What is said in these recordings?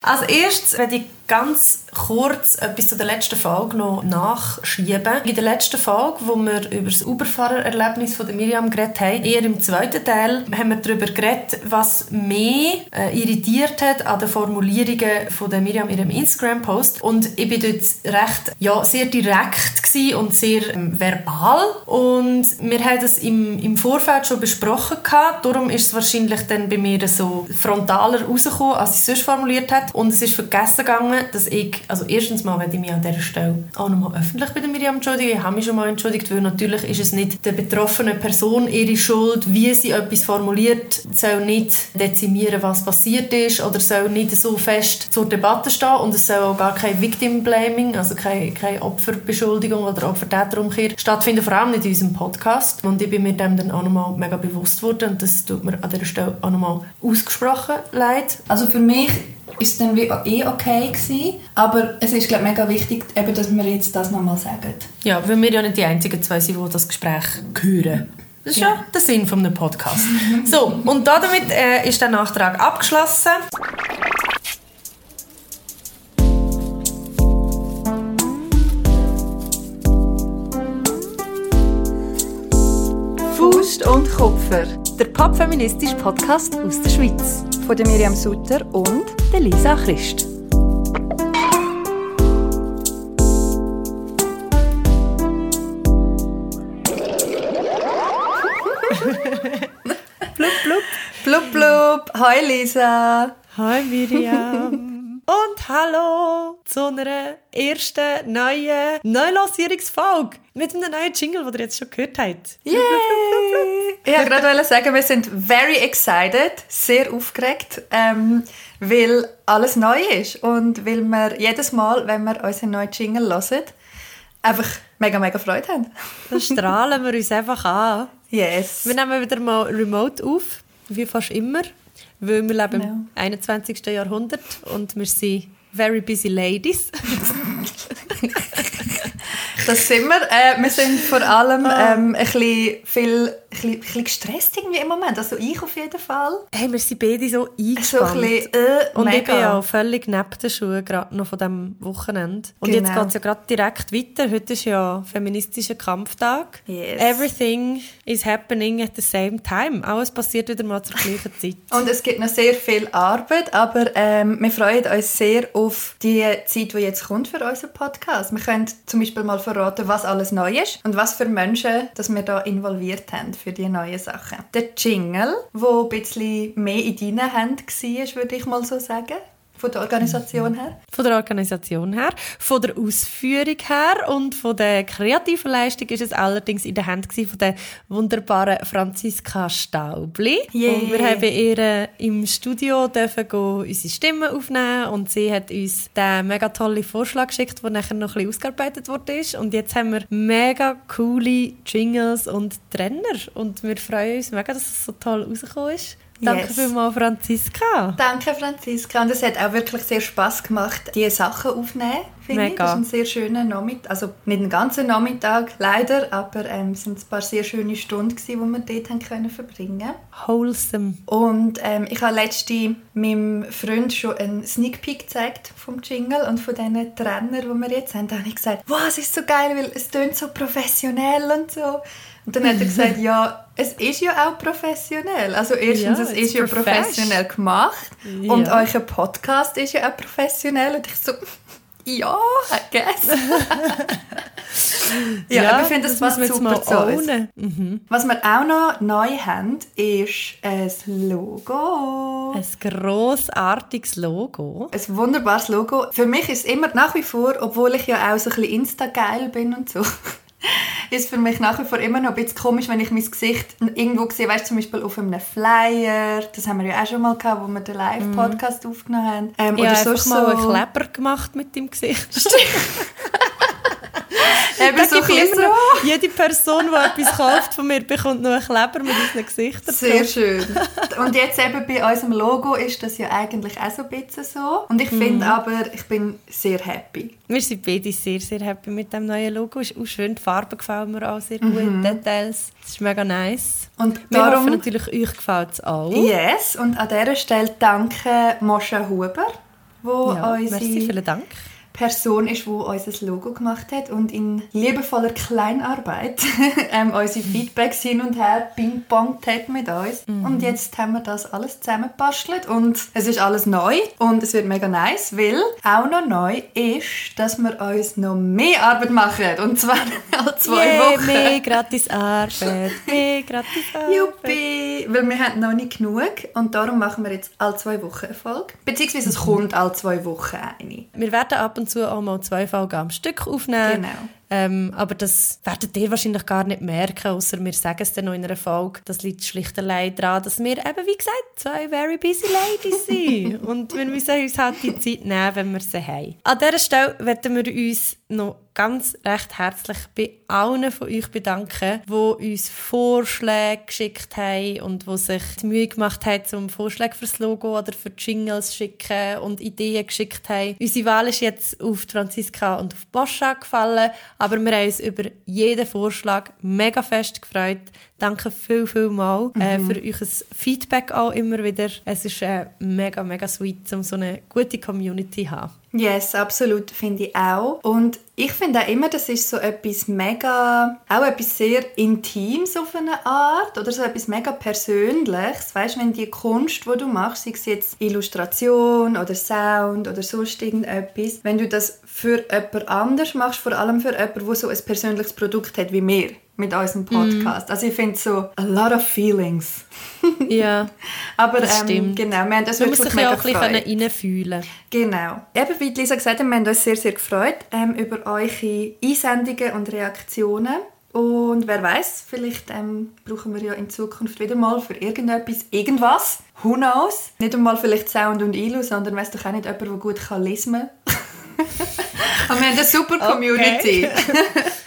Als erstes werde ich ganz kurz etwas zu der letzten Folge noch nachschieben. In der letzten Folge, wo wir über das Uberfahrererlebnis von Miriam geredet haben, eher im zweiten Teil, haben wir darüber geredet, was mich äh, irritiert hat an den Formulierungen von der Miriam in ihrem Instagram-Post. Und ich bin dort recht, ja, sehr direkt und sehr ähm, verbal. Und wir haben das im, im Vorfeld schon besprochen gehabt. Darum ist es wahrscheinlich dann bei mir so frontaler rausgekommen, als ich es sonst formuliert habe. Und es ist vergessen gegangen, dass ich, also erstens mal werde ich mich an dieser Stelle auch nochmal öffentlich bei der Miriam entschuldigen. Ich habe mich schon mal entschuldigt, weil natürlich ist es nicht der betroffenen Person ihre Schuld, wie sie etwas formuliert, soll nicht dezimieren, was passiert ist oder soll nicht so fest zur Debatte stehen und es soll auch gar kein Victim Blaming, also keine, keine Opferbeschuldigung oder Opfer-Täter-Umkehr stattfinden, vor allem nicht in unserem Podcast. Und ich bin mir dem dann auch nochmal mega bewusst worden und das tut mir an dieser Stelle auch nochmal ausgesprochen leid. Also für mich ist dann wie eh okay gewesen. Aber es ist glaube mega wichtig, eben, dass wir jetzt das nochmal sagen. Ja, weil wir ja nicht die einzigen zwei sind, die das Gespräch hören. Das ist ja, ja der Sinn von einem Podcast. so, und damit äh, ist der Nachtrag abgeschlossen. Faust und Kupfer, der popfeministische Podcast aus der Schweiz. Von der Miriam Sutter und der Lisa Christ. blub, blub. Blub, blub. Hi Lisa. Hi Miriam. Und hallo zu einer ersten neuen Neulancierungsfolge mit einem neuen Jingle, den ihr jetzt schon gehört habt. Yay! ich wollte gerade sagen, wir sind very excited, sehr aufgeregt, ähm, weil alles neu ist und weil wir jedes Mal, wenn wir unseren neuen Jingle hören, einfach mega, mega Freude haben. Dann strahlen wir uns einfach an. Yes. Wir nehmen wieder mal remote auf, wie fast immer. Weil wir leben no. im 21. Jahrhundert und wir sind very busy ladies. das sind wir. Äh, wir sind vor allem ah. ähm, ein bisschen viel ein bisschen, gestresst irgendwie im Moment. Also ich auf jeden Fall. Hey, wir sind beide so eingespannt. So ein bisschen, äh, Und mega. ich bin ja völlig neben den Schuhen, gerade noch von diesem Wochenende. Und genau. jetzt geht es ja gerade direkt weiter. Heute ist ja feministischer Kampftag. Yes. Everything is happening at the same time. Alles passiert wieder mal zur gleichen Zeit. Und es gibt noch sehr viel Arbeit, aber ähm, wir freuen uns sehr auf die Zeit, die jetzt kommt für unseren Podcast. Wir können zum Beispiel mal verraten, was alles neu ist und was für Menschen dass wir da involviert haben für die neuen Sachen. Der Jingle, der ein bisschen mehr in deinen Händen war, würde ich mal so sagen. Von der Organisation her? Von der Organisation her, von der Ausführung her und von der kreativen Leistung ist es allerdings in der Hand von der wunderbaren Franziska Staubli. Yeah. Und wir haben ihr im Studio dürfen unsere Stimmen aufnehmen und sie hat uns den mega tollen Vorschlag geschickt, der nachher noch ein bisschen ausgearbeitet wurde. Und jetzt haben wir mega coole Jingles und Trainer und wir freuen uns mega, dass es so toll rausgekommen ist. Danke yes. vielmals, Franziska. Danke, Franziska. Und es hat auch wirklich sehr Spass gemacht, diese Sachen aufzunehmen, finde ich. Das war ein sehr schöner Nachmittag. Also nicht einen ganzen Nachmittag, leider, aber ähm, es waren ein paar sehr schöne Stunden, die wir dort haben können verbringen Wholesome. Und ähm, ich habe letztens meinem Freund schon einen Sneak Peek gezeigt vom Jingle und von diesen Trainern, die wir jetzt haben. Da habe ich gesagt, wow, es ist so geil, weil es tönt so professionell und so. Und dann hat er gesagt, ja, es ist ja auch professionell. Also erstens, ja, es ist ja professionell gemacht ja. und euer Podcast ist ja auch professionell. Und ich so, ja, I guess. ja, ja, ich finde, das, das passt super zu uns. Mhm. Was wir auch noch neu haben, ist ein Logo. Ein grossartiges Logo. Ein wunderbares Logo. Für mich ist es immer nach wie vor, obwohl ich ja auch so ein bisschen Insta-geil bin und so, ist für mich nach wie vor immer noch ein bisschen komisch, wenn ich mein Gesicht irgendwo sehe, weißt du, zum Beispiel auf einem Flyer, das haben wir ja auch schon mal gehabt, wo wir den Live-Podcast mm. aufgenommen haben. Ähm, ja, oder sonst mal so... einen Kleber gemacht mit dem Gesicht. Eben so immer so. Jede Person, die etwas kauft von mir, bekommt noch einen Kleber mit unseren Gesichtern. Sehr schön. Und jetzt eben bei unserem Logo ist das ja eigentlich auch so ein bisschen so. Und ich finde mm. aber, ich bin sehr happy. Wir sind beide sehr, sehr happy mit dem neuen Logo. Es ist auch schön, die Farbe gefällt mir auch sehr gut, mhm. Details. Das ist mega nice. Und wir darum, hoffen natürlich, euch gefällt es auch. Yes, und an dieser Stelle danke Moscha Huber wo Ja, unsere merci, vielen Dank. Person ist, die unser Logo gemacht hat und in liebevoller Kleinarbeit ähm, unsere Feedbacks hin und her ping-pongt hat mit uns. Und jetzt haben wir das alles zusammengebastelt und es ist alles neu und es wird mega nice, weil auch noch neu ist, dass wir uns noch mehr Arbeit machen und zwar alle zwei Yay, Wochen. Mehr gratis Arbeit, mehr gratis Arbeit. Juppie! Weil wir haben noch nicht genug und darum machen wir jetzt alle zwei Wochen eine Folge. Beziehungsweise es kommt alle zwei Wochen eine. Wir werden ab und zu auch mal zwei Folgen am Stück aufnehmen. Genau. Ähm, aber das werdet ihr wahrscheinlich gar nicht merken, außer wir sagen es dann noch in einer Folge. Das liegt schlicht allein daran, dass wir eben, wie gesagt, zwei very busy ladies sind. Und wir müssen uns halt die Zeit nehmen, wenn wir sie haben. An dieser Stelle werden wir uns noch ganz recht herzlich bei allen von euch bedanken, die uns Vorschläge geschickt haben und die sich die Mühe gemacht haben, zum Vorschläge fürs Logo oder für Jingles schicken und Ideen geschickt haben. Unsere Wahl ist jetzt auf Franziska und auf Boscha gefallen, aber wir haben uns über jeden Vorschlag mega fest gefreut. Danke viel, viel mal äh, für euer Feedback auch immer wieder. Es ist äh, mega, mega sweet, um so eine gute Community zu haben. Yes, absolut, finde ich auch. Und ich finde auch immer, das ist so etwas mega, auch etwas sehr Intimes auf eine Art oder so etwas mega Persönliches. Weißt du, wenn die Kunst, die du machst, sei es jetzt Illustration oder Sound oder sonst irgendetwas, wenn du das für jemand anders machst, vor allem für jemanden, der so ein persönliches Produkt hat wie wir mit unserem Podcast. Also ich finde so a lot of feelings. Ja, Aber Das ähm, stimmt. genau, wir haben das man muss wirklich mega auch ein bisschen gefreut. reinfühlen Genau. Eben wie Lisa gesagt hat, wir haben uns sehr, sehr gefreut ähm, über eure Einsendungen und Reaktionen. Und wer weiß, vielleicht ähm, brauchen wir ja in Zukunft wieder mal für irgendetwas, irgendwas. Who knows? Nicht einmal vielleicht Sound und Ilu, sondern weiss doch auch nicht jemand, der gut kann lesen kann. Aber wir haben eine super Community.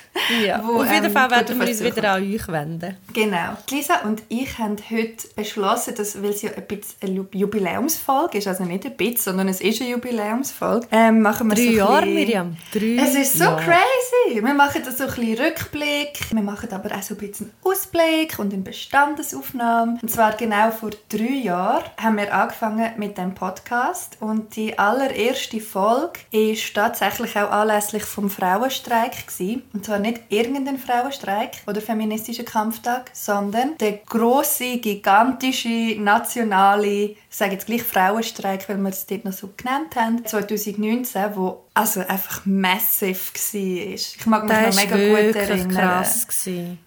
Ja, Wo, auf jeden ähm, Fall werden gute wir uns wieder an euch wenden. Genau. Lisa und ich haben heute beschlossen, dass, weil es ja ein bisschen eine Ju- Jubiläumsfolge ist, also nicht ein bisschen, sondern es ist eine Jubiläumsfolge, ähm, machen wir Drei so Jahre, bisschen- Miriam. Drei Es ist so Jahre. crazy. Wir machen da so ein bisschen Rückblick. Wir machen aber auch so ein bisschen Ausblick und eine Bestandesaufnahme. Und zwar genau vor drei Jahren haben wir angefangen mit dem Podcast. Und die allererste Folge ist tatsächlich auch anlässlich vom Frauenstreik gewesen. Und zwar nicht irgendein Frauenstreik oder feministischer Kampftag, sondern der große, gigantische, nationale, ich sage jetzt gleich Frauenstreik, weil wir es dort noch so genannt haben, 2019, wo also einfach massiv war. Ich mag mich noch Das war mega gut wirklich erinnern. krass. gewesen.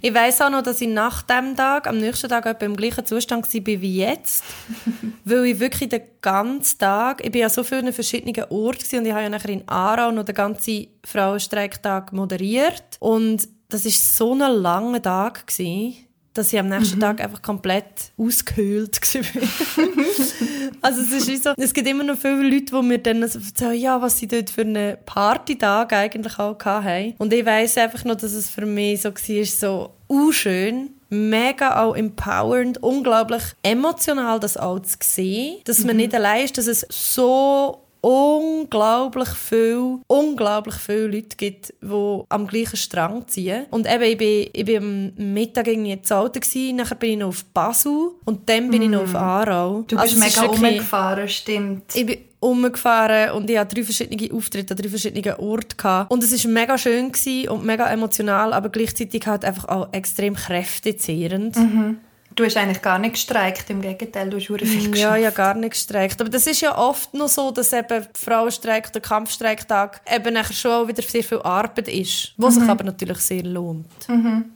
Ich weiss auch noch, dass ich nach dem Tag, am nächsten Tag etwa im gleichen Zustand war wie jetzt. weil ich wirklich den ganzen Tag, ich war ja so vielen verschiedenen Orten gewesen und ich habe ja nachher in Aarau noch den ganzen Frauenstreiktag moderiert. Und das war so ein langer Tag, gewesen, dass ich am nächsten Tag einfach komplett ausgehöhlt war. also es ist wie so, es gibt immer noch viele Leute, die mir dann so erzählen, ja, was sie dort für einen Partytag eigentlich auch hatten. Und ich weiss einfach noch, dass es für mich so war, so unschön, mega auch empowernd, unglaublich emotional, das auch zu sehen, dass man nicht allein ist, dass es so unglaublich viel, unglaublich viele Leute gibt, die am gleichen Strang ziehen. Und eben, ich bin, ich bin am Mittag irgendwie in Zolten gewesen, nachher bin ich noch auf Basel und dann bin ich noch auf Aarau. Du bist Also mega wirklich- umgefahren, stimmt. ich bin umgefahren und ich hatte drei verschiedene Auftritte an drei verschiedenen Orten. Gehabt. Und es war mega schön und mega emotional, aber gleichzeitig halt einfach auch extrem kräftezehrend. Du hast eigentlich gar nicht gestreikt, im Gegenteil, du hast verdammt viel Ja, geschafft. ja, gar nicht gestreikt. Aber das ist ja oft noch so, dass eben Frauenstreik oder Kampfstreiktag eben nachher schon auch wieder sehr viel Arbeit ist, was sich aber natürlich sehr lohnt.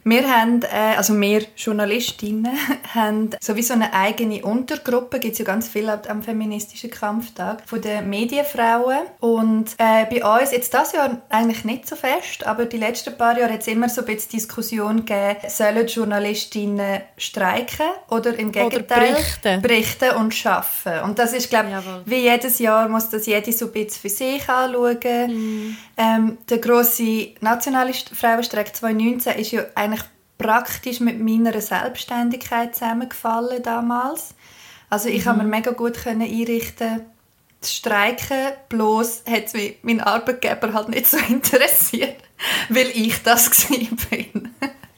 Wir haben, äh, also wir Journalistinnen, haben sowieso eine eigene Untergruppe, gibt es ja ganz viel am feministischen Kampftag, von den Medienfrauen. Und äh, bei uns, jetzt das Jahr eigentlich nicht so fest, aber die letzten paar Jahre hat es immer so ein bisschen Diskussion gegeben, sollen Journalistinnen streiken oder im Gegenteil berichten. berichten und arbeiten. Und das ist, glaube ich, wie jedes Jahr muss das jede so ein bisschen für sich anschauen. Ähm, der grosse nationale St- Frauenstreik 2019 ist ja eigentlich praktisch mit meiner Selbstständigkeit zusammengefallen damals. Also ich habe mir mega gut können einrichten zu streiken, bloß hat es mich mein Arbeitgeber halt nicht so interessiert, weil ich das gewesen bin.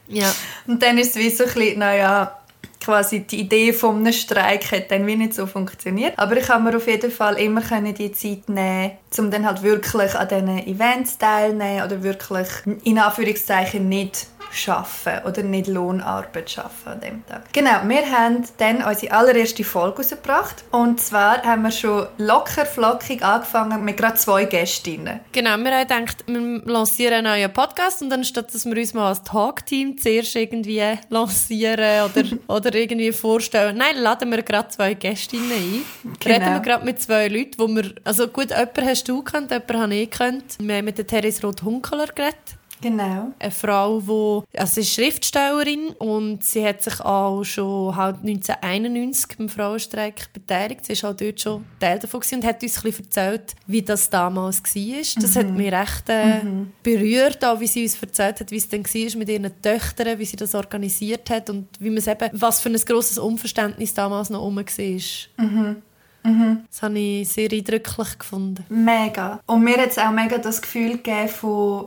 Ja. Und dann ist es wie so ein bisschen, naja, quasi die Idee von einem Streik hat dann wie nicht so funktioniert. Aber ich habe mir auf jeden Fall immer die Zeit nehmen, um dann halt wirklich an diesen Events teilnehmen oder wirklich in Anführungszeichen nicht arbeiten oder nicht Lohnarbeit arbeiten an dem Tag. Genau, wir haben dann unsere allererste Folge rausgebracht und zwar haben wir schon locker flockig angefangen mit gerade zwei Gästinnen. Genau, wir haben gedacht, wir lancieren einen neuen Podcast und dann statt dass wir uns mal als Talkteam zuerst irgendwie lancieren oder, oder irgendwie vorstellen, nein, laden wir gerade zwei Gästinnen ein. Genau. Reden wir gerade mit zwei Leuten, wo wir, also gut, jemanden hast du gekannt, jemanden habe ich gekannt. Wir haben mit der Therese Roth-Hunkeler geredet. Genau. Eine Frau, die, also sie ist Schriftstellerin und sie hat sich auch schon halt 1991 beim Frauenstreik beteiligt. Sie war auch dort schon Teil davon und hat uns ein bisschen erzählt, wie das damals war. Das mhm. hat mich recht äh, mhm. berührt, auch wie sie uns erzählt hat, wie es dann war mit ihren Töchtern, wie sie das organisiert hat und wie man eben, was für ein grosses Unverständnis damals noch rum war. Mhm. Mhm. Das habe ich sehr eindrücklich gefunden. Mega. Und mir hat es auch mega das Gefühl gegeben von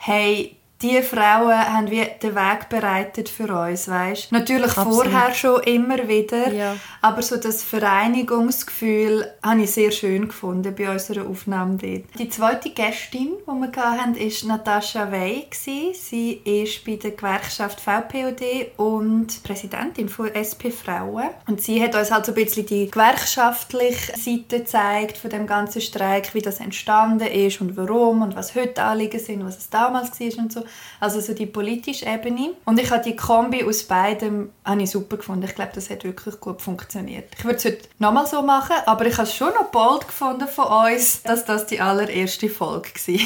hey, die Frauen haben wie den Weg bereitet für uns, weißt? Natürlich Absolut. vorher schon immer wieder, ja. aber so das Vereinigungsgefühl habe ich sehr schön gefunden bei unserer Aufnahme dort. Die zweite Gästin, die wir hatten, war Natascha Wey. Sie ist bei der Gewerkschaft VPOD und Präsidentin von SP Frauen. Und sie hat uns halt so ein bisschen die gewerkschaftliche Seite gezeigt von dem ganzen Streik, wie das entstanden ist und warum und was heute Anliegen sind, was es damals war und so. Also so die politische Ebene. Und ich habe die Kombi aus beidem habe ich super gefunden. Ich glaube, das hat wirklich gut funktioniert. Ich würde es heute nochmal so machen, aber ich habe es schon noch bold gefunden von uns, dass das die allererste Folge war.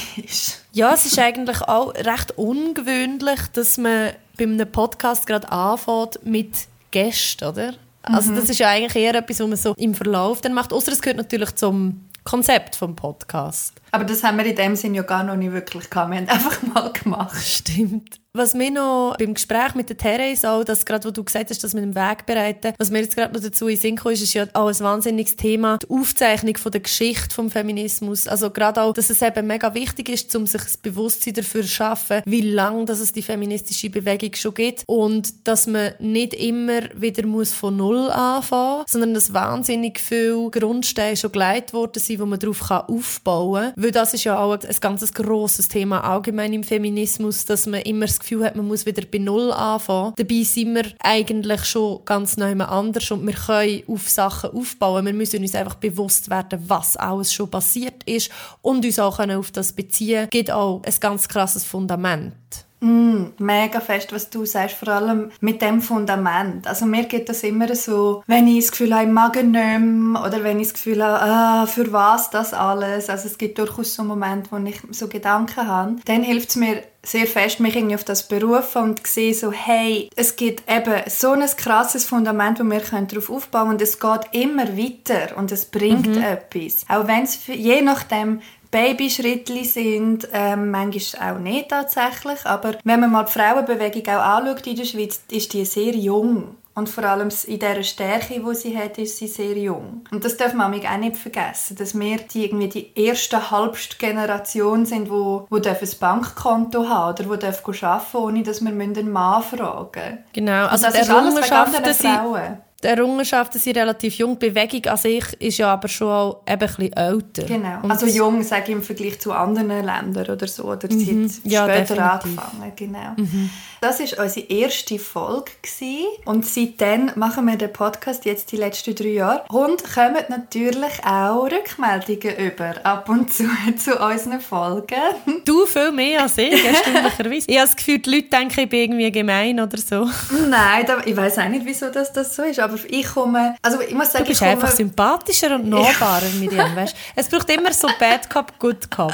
ja, es ist eigentlich auch recht ungewöhnlich, dass man bei einem Podcast gerade anfängt mit Gästen, oder? Also mhm. das ist ja eigentlich eher etwas, was man so im Verlauf dann macht. Außer es gehört natürlich zum Konzept vom Podcast. Aber das haben wir in dem Sinn ja gar noch nicht wirklich gehabt. Wir haben einfach mal gemacht. Stimmt. Was mir noch beim Gespräch mit der Therese auch, dass gerade, wo du gesagt hast, dass mit dem Weg bereiten, was mir jetzt gerade noch dazu in Sinn ist, ist ja auch ein wahnsinniges Thema, die Aufzeichnung von der Geschichte vom Feminismus. Also gerade auch, dass es eben mega wichtig ist, um sich das Bewusstsein dafür zu schaffen, wie lange dass es die feministische Bewegung schon gibt und dass man nicht immer wieder muss von Null anfangen sondern dass wahnsinnig viele Grundsteine schon geleitet worden sind, wo man darauf aufbauen kann. Weil das ist ja auch ein ganz grosses Thema allgemein im Feminismus, dass man immer das Gefühl hat, man muss wieder bei Null anfangen. Dabei sind wir eigentlich schon ganz neu anders und wir können auf Sachen aufbauen. Wir müssen uns einfach bewusst werden, was alles schon passiert ist und uns auch auf das beziehen. Gibt auch ein ganz krasses Fundament. Mm, mega fest, was du sagst, vor allem mit dem Fundament. Also mir geht das immer so, wenn ich das Gefühl habe, ich mag nicht oder wenn ich das Gefühl habe, ah, für was das alles. Also es gibt durchaus so Momente, wo ich so Gedanken habe. Dann hilft es mir sehr fest, mich irgendwie auf das berufen und sehe so, hey, es gibt eben so ein krasses Fundament, wo wir darauf aufbauen können und es geht immer weiter und es bringt mhm. etwas. Auch wenn es je nachdem Babyschrittli sind, ähm, manchmal auch nicht tatsächlich, aber wenn man mal die Frauenbewegung auch anschaut in der Schweiz, ist die sehr jung. Und vor allem in dieser Stärke, die sie hat, ist sie sehr jung. Und das darf man auch nicht vergessen, dass wir die, irgendwie die erste halbste Generation sind, die, die ein Bankkonto haben oder die arbeiten dürfen, ohne dass wir einen Mann fragen müssen. Genau, also das ist alles bekannt Frauen die Errungenschaften sind relativ jung. Die Bewegung an sich ist ja aber schon auch eben ein bisschen älter. Genau. Und also jung, sage ich im Vergleich zu anderen Ländern oder so. Oder sie mhm. hat ja, später definitiv. angefangen. Genau. Mhm. Das war unsere erste Folge. Gewesen. Und seitdem machen wir den Podcast jetzt die letzten drei Jahre. Und kommen natürlich auch Rückmeldungen über, ab und zu, zu unseren Folgen. Du viel mehr als ich, erstaunlicherweise. ich habe das Gefühl, die Leute denken, ich bin irgendwie gemein oder so. Nein, ich weiß auch nicht, wieso das, das so ist. Aber aber ich komme, also ich muss sagen, du bist einfach sympathischer und nahbarer mit ihm, weißt? Es braucht immer so Bad Cop, Good Cop.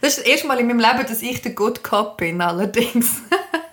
Das ist das erste Mal in meinem Leben, dass ich der Good Cop bin, allerdings.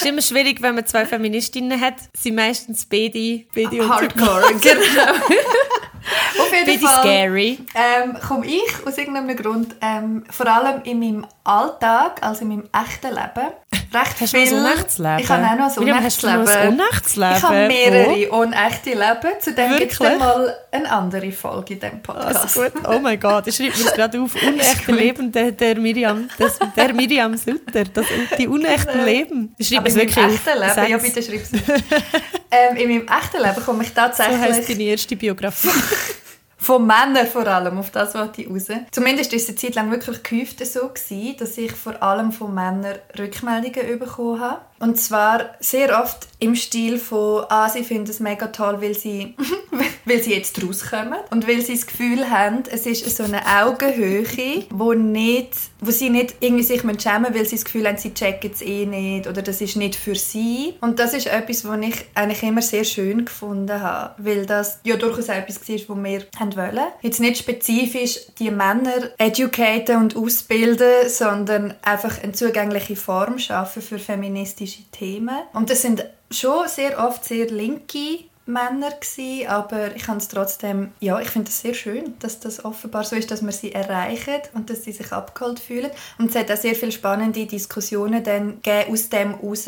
Es ist immer schwierig, wenn man zwei Feministinnen hat. Sie meistens beide, beide Hardcore, genau. Auf jeden Fall scary. ähm, komme ich aus irgendeinem Grund, ähm, vor allem in meinem Alltag, also in meinem echten Leben, recht Hast du noch viel... ein Unrechtsleben? Ich habe auch noch ein Miriam, hast du ein Unrechtsleben. Unrechtsleben? Ich habe mehrere unechte Leben. Zu dem gibt es dann mal eine andere Folge in diesem Podcast. Also. Oh mein Gott, ich schreibe mir gerade auf. Unechte Leben der, der Miriam. Das, der Miriam Sutter. Das, die unechten Leben. Ich schreibe Es in meinem echten Leben, ja Sag's. bitte schreib es. ähm, in meinem echten Leben komme ich So heisst tatsächlich deine erste Biografie. von Männern vor allem, auf das wollte ich raus. Zumindest war es eine Zeit lang wirklich gehäuft so, gewesen, dass ich vor allem von Männern Rückmeldungen bekommen habe. Und zwar sehr oft im Stil von, ah, sie finden es mega toll, weil sie, weil sie jetzt rauskommen und weil sie das Gefühl haben, es ist so eine Augenhöhe, wo, nicht, wo sie nicht irgendwie sich schämen müssen, weil sie das Gefühl haben, sie checken es eh nicht oder das ist nicht für sie. Und das ist etwas, was ich eigentlich immer sehr schön gefunden habe, weil das ja durchaus etwas war, was wir wollen. Jetzt nicht spezifisch die Männer educaten und ausbilden, sondern einfach eine zugängliche Form schaffen für feministische Themen. Und das sind schon sehr oft sehr linke Männer gewesen, aber ich es trotzdem, ja, ich finde es sehr schön, dass das offenbar so ist, dass man sie erreichen und dass sie sich abgeholt fühlen. Und es hat auch sehr viele spannende Diskussionen dann gegeben aus dem heraus,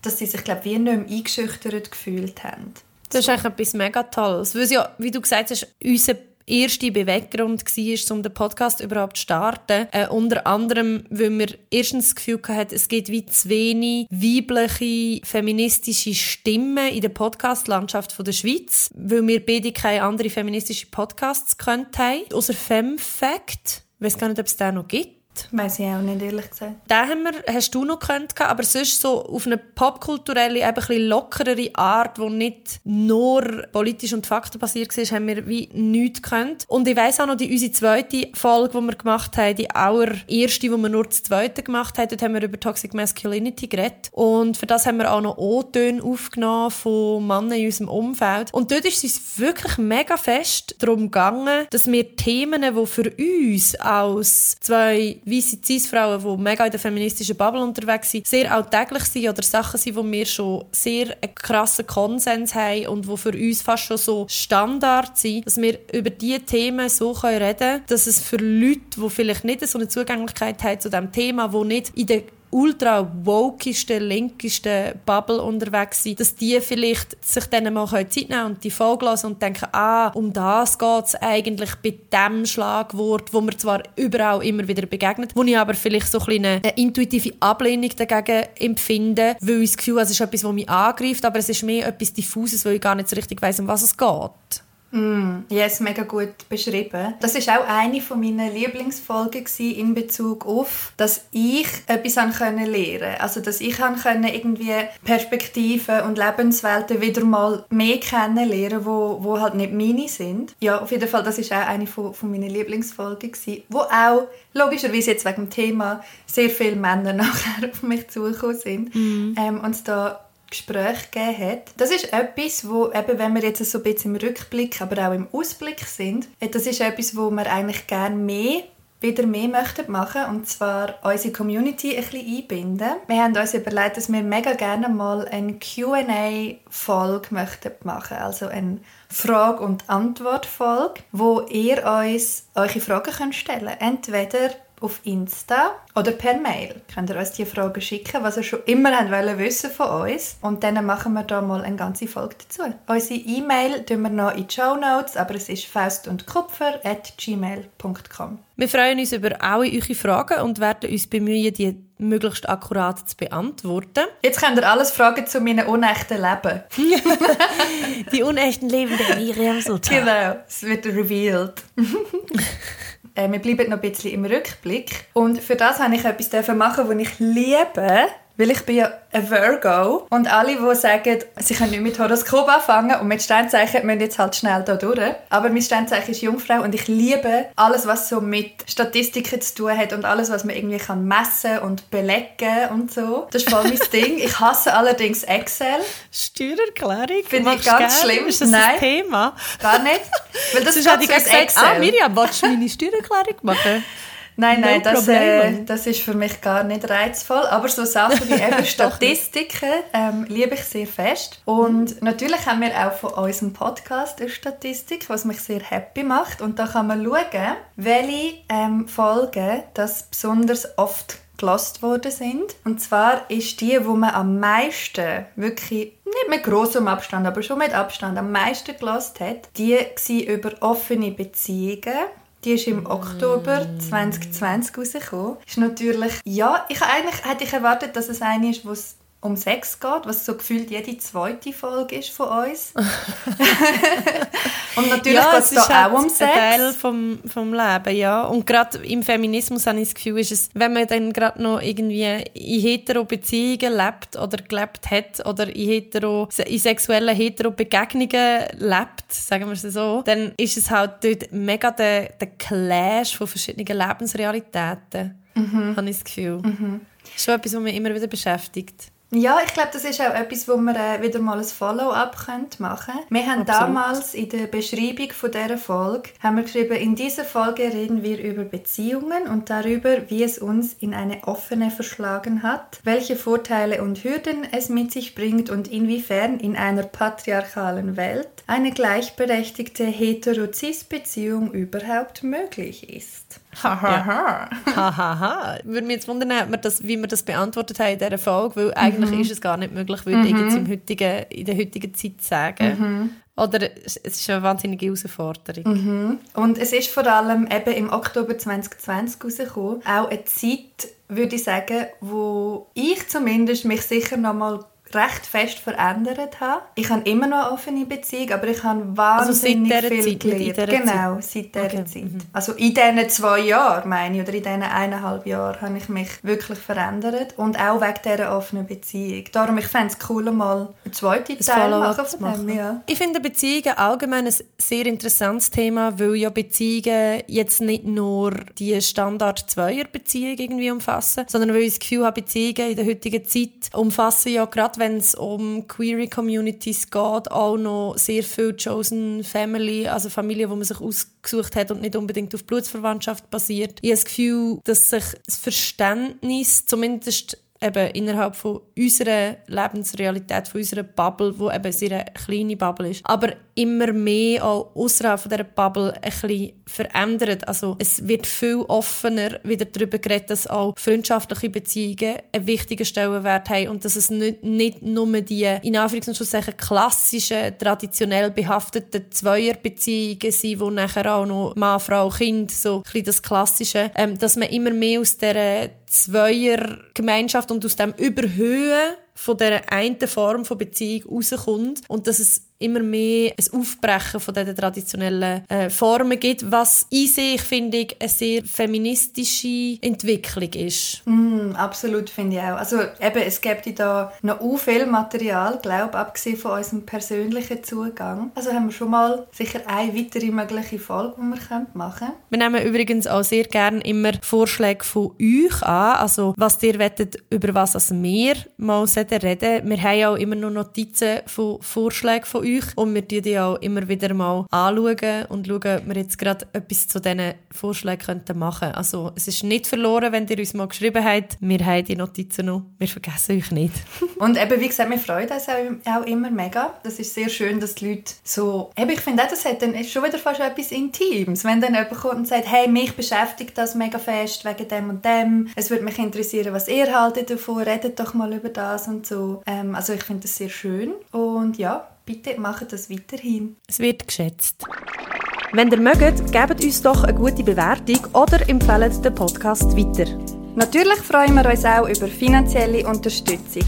dass sie sich, glaube ich, wie nicht mehr eingeschüchtert gefühlt haben. Das ist eigentlich etwas mega Tolles. Weil ja, wie du gesagt hast, unser erster Beweggrund war, um den Podcast überhaupt zu starten. Äh, unter anderem, weil wir erstens das Gefühl hatten, es gibt wie zu wenig weibliche, feministische Stimmen in der Podcast-Landschaft der Schweiz, weil wir beide keine anderen feministischen Podcasts gekannt haben. Außer Femfact. Ich weiß gar nicht, ob es den noch gibt. Weiß ich auch nicht, ehrlich gesagt. Den haben wir, hast du noch gekannt, aber sonst so auf eine popkulturelle, eben ein bisschen lockerere Art, die nicht nur politisch und faktenbasiert war, haben wir wie nichts gekannt. Und ich weiss auch noch, die, unsere zweite Folge, die wir gemacht haben, die allererste, die wir nur das zweite gemacht haben, dort haben wir über Toxic Masculinity geredet. Und für das haben wir auch noch O-Töne aufgenommen von Männern in unserem Umfeld. Und dort ist es uns wirklich mega fest darum gegangen, dass wir Themen, die für uns als zwei weisse Cis-Frauen, die mega in der feministischen Bubble unterwegs sind, sehr alltäglich sind oder Sachen sind, wo wir schon sehr einen krassen Konsens haben und die für uns fast schon so Standard sind, dass wir über diese Themen so reden können, dass es für Leute, die vielleicht nicht so eine Zugänglichkeit haben zu diesem Thema, die nicht in der ultra wokesten, linkesten Bubble unterwegs sind, dass die vielleicht sich dann mal Zeit nehmen und die Folge hören und denken, ah, um das geht es eigentlich bei dem Schlagwort, wo mir zwar überall immer wieder begegnet, wo ich aber vielleicht so ein eine, intuitive Ablehnung dagegen empfinde, weil ich das Gefühl habe, es ist etwas, das mich angreift, aber es ist mehr etwas Diffuses, weil ich gar nicht so richtig weiss, um was es geht. Mm, ja, yes, mega gut beschrieben. Das ist auch eine von meinen Lieblingsfolgen in Bezug auf, dass ich etwas an können lernen. Also dass ich an können irgendwie Perspektiven und Lebenswelten wieder mal mehr kennenlernen, wo wo halt nicht meine sind. Ja, auf jeden Fall, das ist auch eine von, von meinen Lieblingsfolgen gewesen, wo auch logischerweise jetzt wegen dem Thema sehr viele Männer nachher auf mich zugekommen sind ähm, und da Gespräch gegeben hat. Das ist etwas, wo eben, wenn wir jetzt so ein bisschen im Rückblick, aber auch im Ausblick sind, äh, das ist etwas, wo wir eigentlich gerne mehr wieder mehr möchten machen und zwar unsere Community ein bisschen einbinden. Wir haben uns überlegt, dass wir mega gerne mal eine Q&A-Folge möchten machen, also eine Frage- und Antwort-Folge, wo ihr uns eure Fragen stellen könnt. Entweder auf Insta oder per Mail. Könnt ihr uns die Fragen schicken, was ihr schon immer wollen wissen von uns. Und dann machen wir da mal eine ganze Folge dazu. Unsere E-Mail tun wir noch in die Show Notes, aber es ist faustundkupfer@gmail.com. Wir freuen uns über alle eure Fragen und werden uns bemühen, die möglichst akkurat zu beantworten. Jetzt könnt ihr alles fragen zu meinem unechten Leben. Die unechten Leben der Miriam Sultan. Genau, es wird revealed. äh, wir bleiben noch ein bisschen im Rückblick. Und für das habe ich etwas machen, was ich liebe. Weil ich bin ja ein Virgo und alle, die sagen, sie können nicht mit Horoskop anfangen und mit Sternzeichen, müssen jetzt halt schnell da durch. Aber mein Sternzeichen ist Jungfrau und ich liebe alles, was so mit Statistiken zu tun hat und alles, was man irgendwie kann messen und belegen und so. Das ist voll mein Ding. Ich hasse allerdings Excel. Steuererklärung? Finde ich ganz gerne? schlimm. Ist das Nein. ein Thema? Gar nicht. Weil das ich so ins gesagt, Excel. ah, Miriam, willst du meine Steuererklärung machen? Nein, No nein, das, äh, das ist für mich gar nicht reizvoll. Aber so Sachen wie eben Statistiken ähm, liebe ich sehr fest. Und natürlich haben wir auch von unserem Podcast eine Statistik, was mich sehr happy macht. Und da kann man schauen, welche ähm, Folgen das besonders oft gelost worden sind. Und zwar ist die, wo man am meisten, wirklich nicht mit großem Abstand, aber schon mit Abstand am meisten gelost hat, die war über offene Beziehungen. Die ist im Oktober 2020 rausgekommen. Ist natürlich, ja, ich eigentlich hätte ich erwartet, dass es eine ist, wo es um Sex geht, was so gefühlt jede zweite Folge ist von uns. Und natürlich ja, geht es da halt auch um ein Sex. Teil vom, vom Leben, ja. Und gerade im Feminismus habe ich das Gefühl, ist es, wenn man dann gerade noch irgendwie in hetero Beziehungen lebt oder gelebt hat oder in hetero, in sexuellen hetero Begegnungen lebt, sagen wir es so, dann ist es halt dort mega der, der Clash von verschiedenen Lebensrealitäten, Mhm. habe ich das Gefühl. Schon etwas, was mich immer wieder beschäftigt. Ja, ich glaube, das ist auch etwas, wo wir äh, wieder mal ein Follow-up machen können. Wir haben Absolut. damals in der Beschreibung von dieser Folge haben wir geschrieben, in dieser Folge reden wir über Beziehungen und darüber, wie es uns in eine offene verschlagen hat, welche Vorteile und Hürden es mit sich bringt und inwiefern in einer patriarchalen Welt eine gleichberechtigte hetero-cis-Beziehung überhaupt möglich ist. Hahaha. Hahaha. Würde mich jetzt wundern, ob wir das, wie wir das beantwortet haben in dieser Folge, weil eigentlich ist es gar nicht möglich, würde ich jetzt im heutigen, in der heutigen Zeit sagen. Oder es ist eine wahnsinnige Herausforderung. Und es ist vor allem eben im Oktober 2020 rausgekommen. Auch eine Zeit, würde ich sagen, wo ich zumindest mich sicher noch mal recht fest verändert habe. Ich habe immer noch eine offene Beziehung, aber ich habe wahnsinnig Also viel Zeit, gelernt. Genau, seit dieser Okay, mhm. Zeit. Also in diesen zwei Jahren, meine ich, oder in diesen eineinhalb Jahren habe ich mich wirklich verändert. Und auch wegen dieser offenen Beziehung. Darum, ich fände es cool, mal eine zweite Teil Follow-up machen zu von dem. machen. Ja. Ich finde Beziehungen allgemein ein sehr interessantes Thema, weil ja Beziehungen jetzt nicht nur die Standard-Zweier-Beziehung irgendwie umfassen, sondern weil ich das Gefühl habe, Beziehungen in der heutigen Zeit umfassen ja gerade, wenn es um Queer Communities geht, auch noch sehr viel Chosen Family, also Familien, die man sich ausgesucht hat und nicht unbedingt auf Blutsverwandtschaft basiert. Ich habe das Gefühl, dass sich das Verständnis zumindest eben innerhalb von unserer Lebensrealität, von unserer Bubble, wo eben sehr eine kleine Bubble ist, aber immer mehr auch außerhalb von dieser Bubble ein bisschen verändert. Also es wird viel offener wieder darüber geredet, dass auch freundschaftliche Beziehungen einen wichtigen Stellenwert haben und dass es nicht, nicht nur die, in Anführungs- und Schlusszeichen, klassischen, traditionell behafteten Zweierbeziehungen sind, wo nachher auch noch Mann, Frau, Kind, so ein bisschen das Klassische, ähm, dass man immer mehr aus dieser Zweiergemeinschaft und aus dem Überhöhen von der einen Form von Beziehung rauskommt und dass es immer mehr ein Aufbrechen von diesen traditionellen äh, Formen gibt, was in sich, finde ich, eine sehr feministische Entwicklung ist. Mm, absolut, finde ich auch. Also eben, es gibt da noch u viel Material, glaube abgesehen von unserem persönlichen Zugang. Also haben wir schon mal sicher eine weitere mögliche Folge, die wir machen können. Wir nehmen übrigens auch sehr gerne immer Vorschläge von euch an, also was ihr wettet, über was als wir mal sollten reden. Wir haben auch immer noch Notizen von Vorschlägen von euch und wir die die auch immer wieder mal anschauen und schauen, ob wir jetzt gerade etwas zu diesen Vorschlägen könnten machen. Also es ist nicht verloren, wenn ihr uns mal geschrieben habt. Wir haben die Notizen noch. Wir vergessen euch nicht. Und eben, wie gesagt, wir freuen uns auch, auch immer mega. Das ist sehr schön, dass die Leute so... Eben, ich finde auch, das hat dann schon wieder fast etwas Intimes. Wenn dann jemand kommt und sagt, hey, mich beschäftigt das mega fest wegen dem und dem. Es würde mich interessieren, was ihr haltet davon. Redet doch mal über das und so. Ähm, also ich finde das sehr schön. Und ja, bitte macht das weiterhin. Es wird geschätzt. Wenn ihr mögt, gebt uns doch eine gute Bewertung oder empfehlt den Podcast weiter. Natürlich freuen wir uns auch über finanzielle Unterstützung.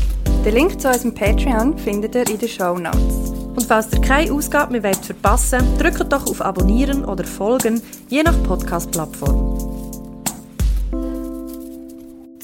Den Link zu unserem Patreon findet ihr in den Show Notes. Und falls ihr keine Ausgabe mehr wollt verpassen drückt doch auf Abonnieren oder Folgen, je nach Podcast-Plattform.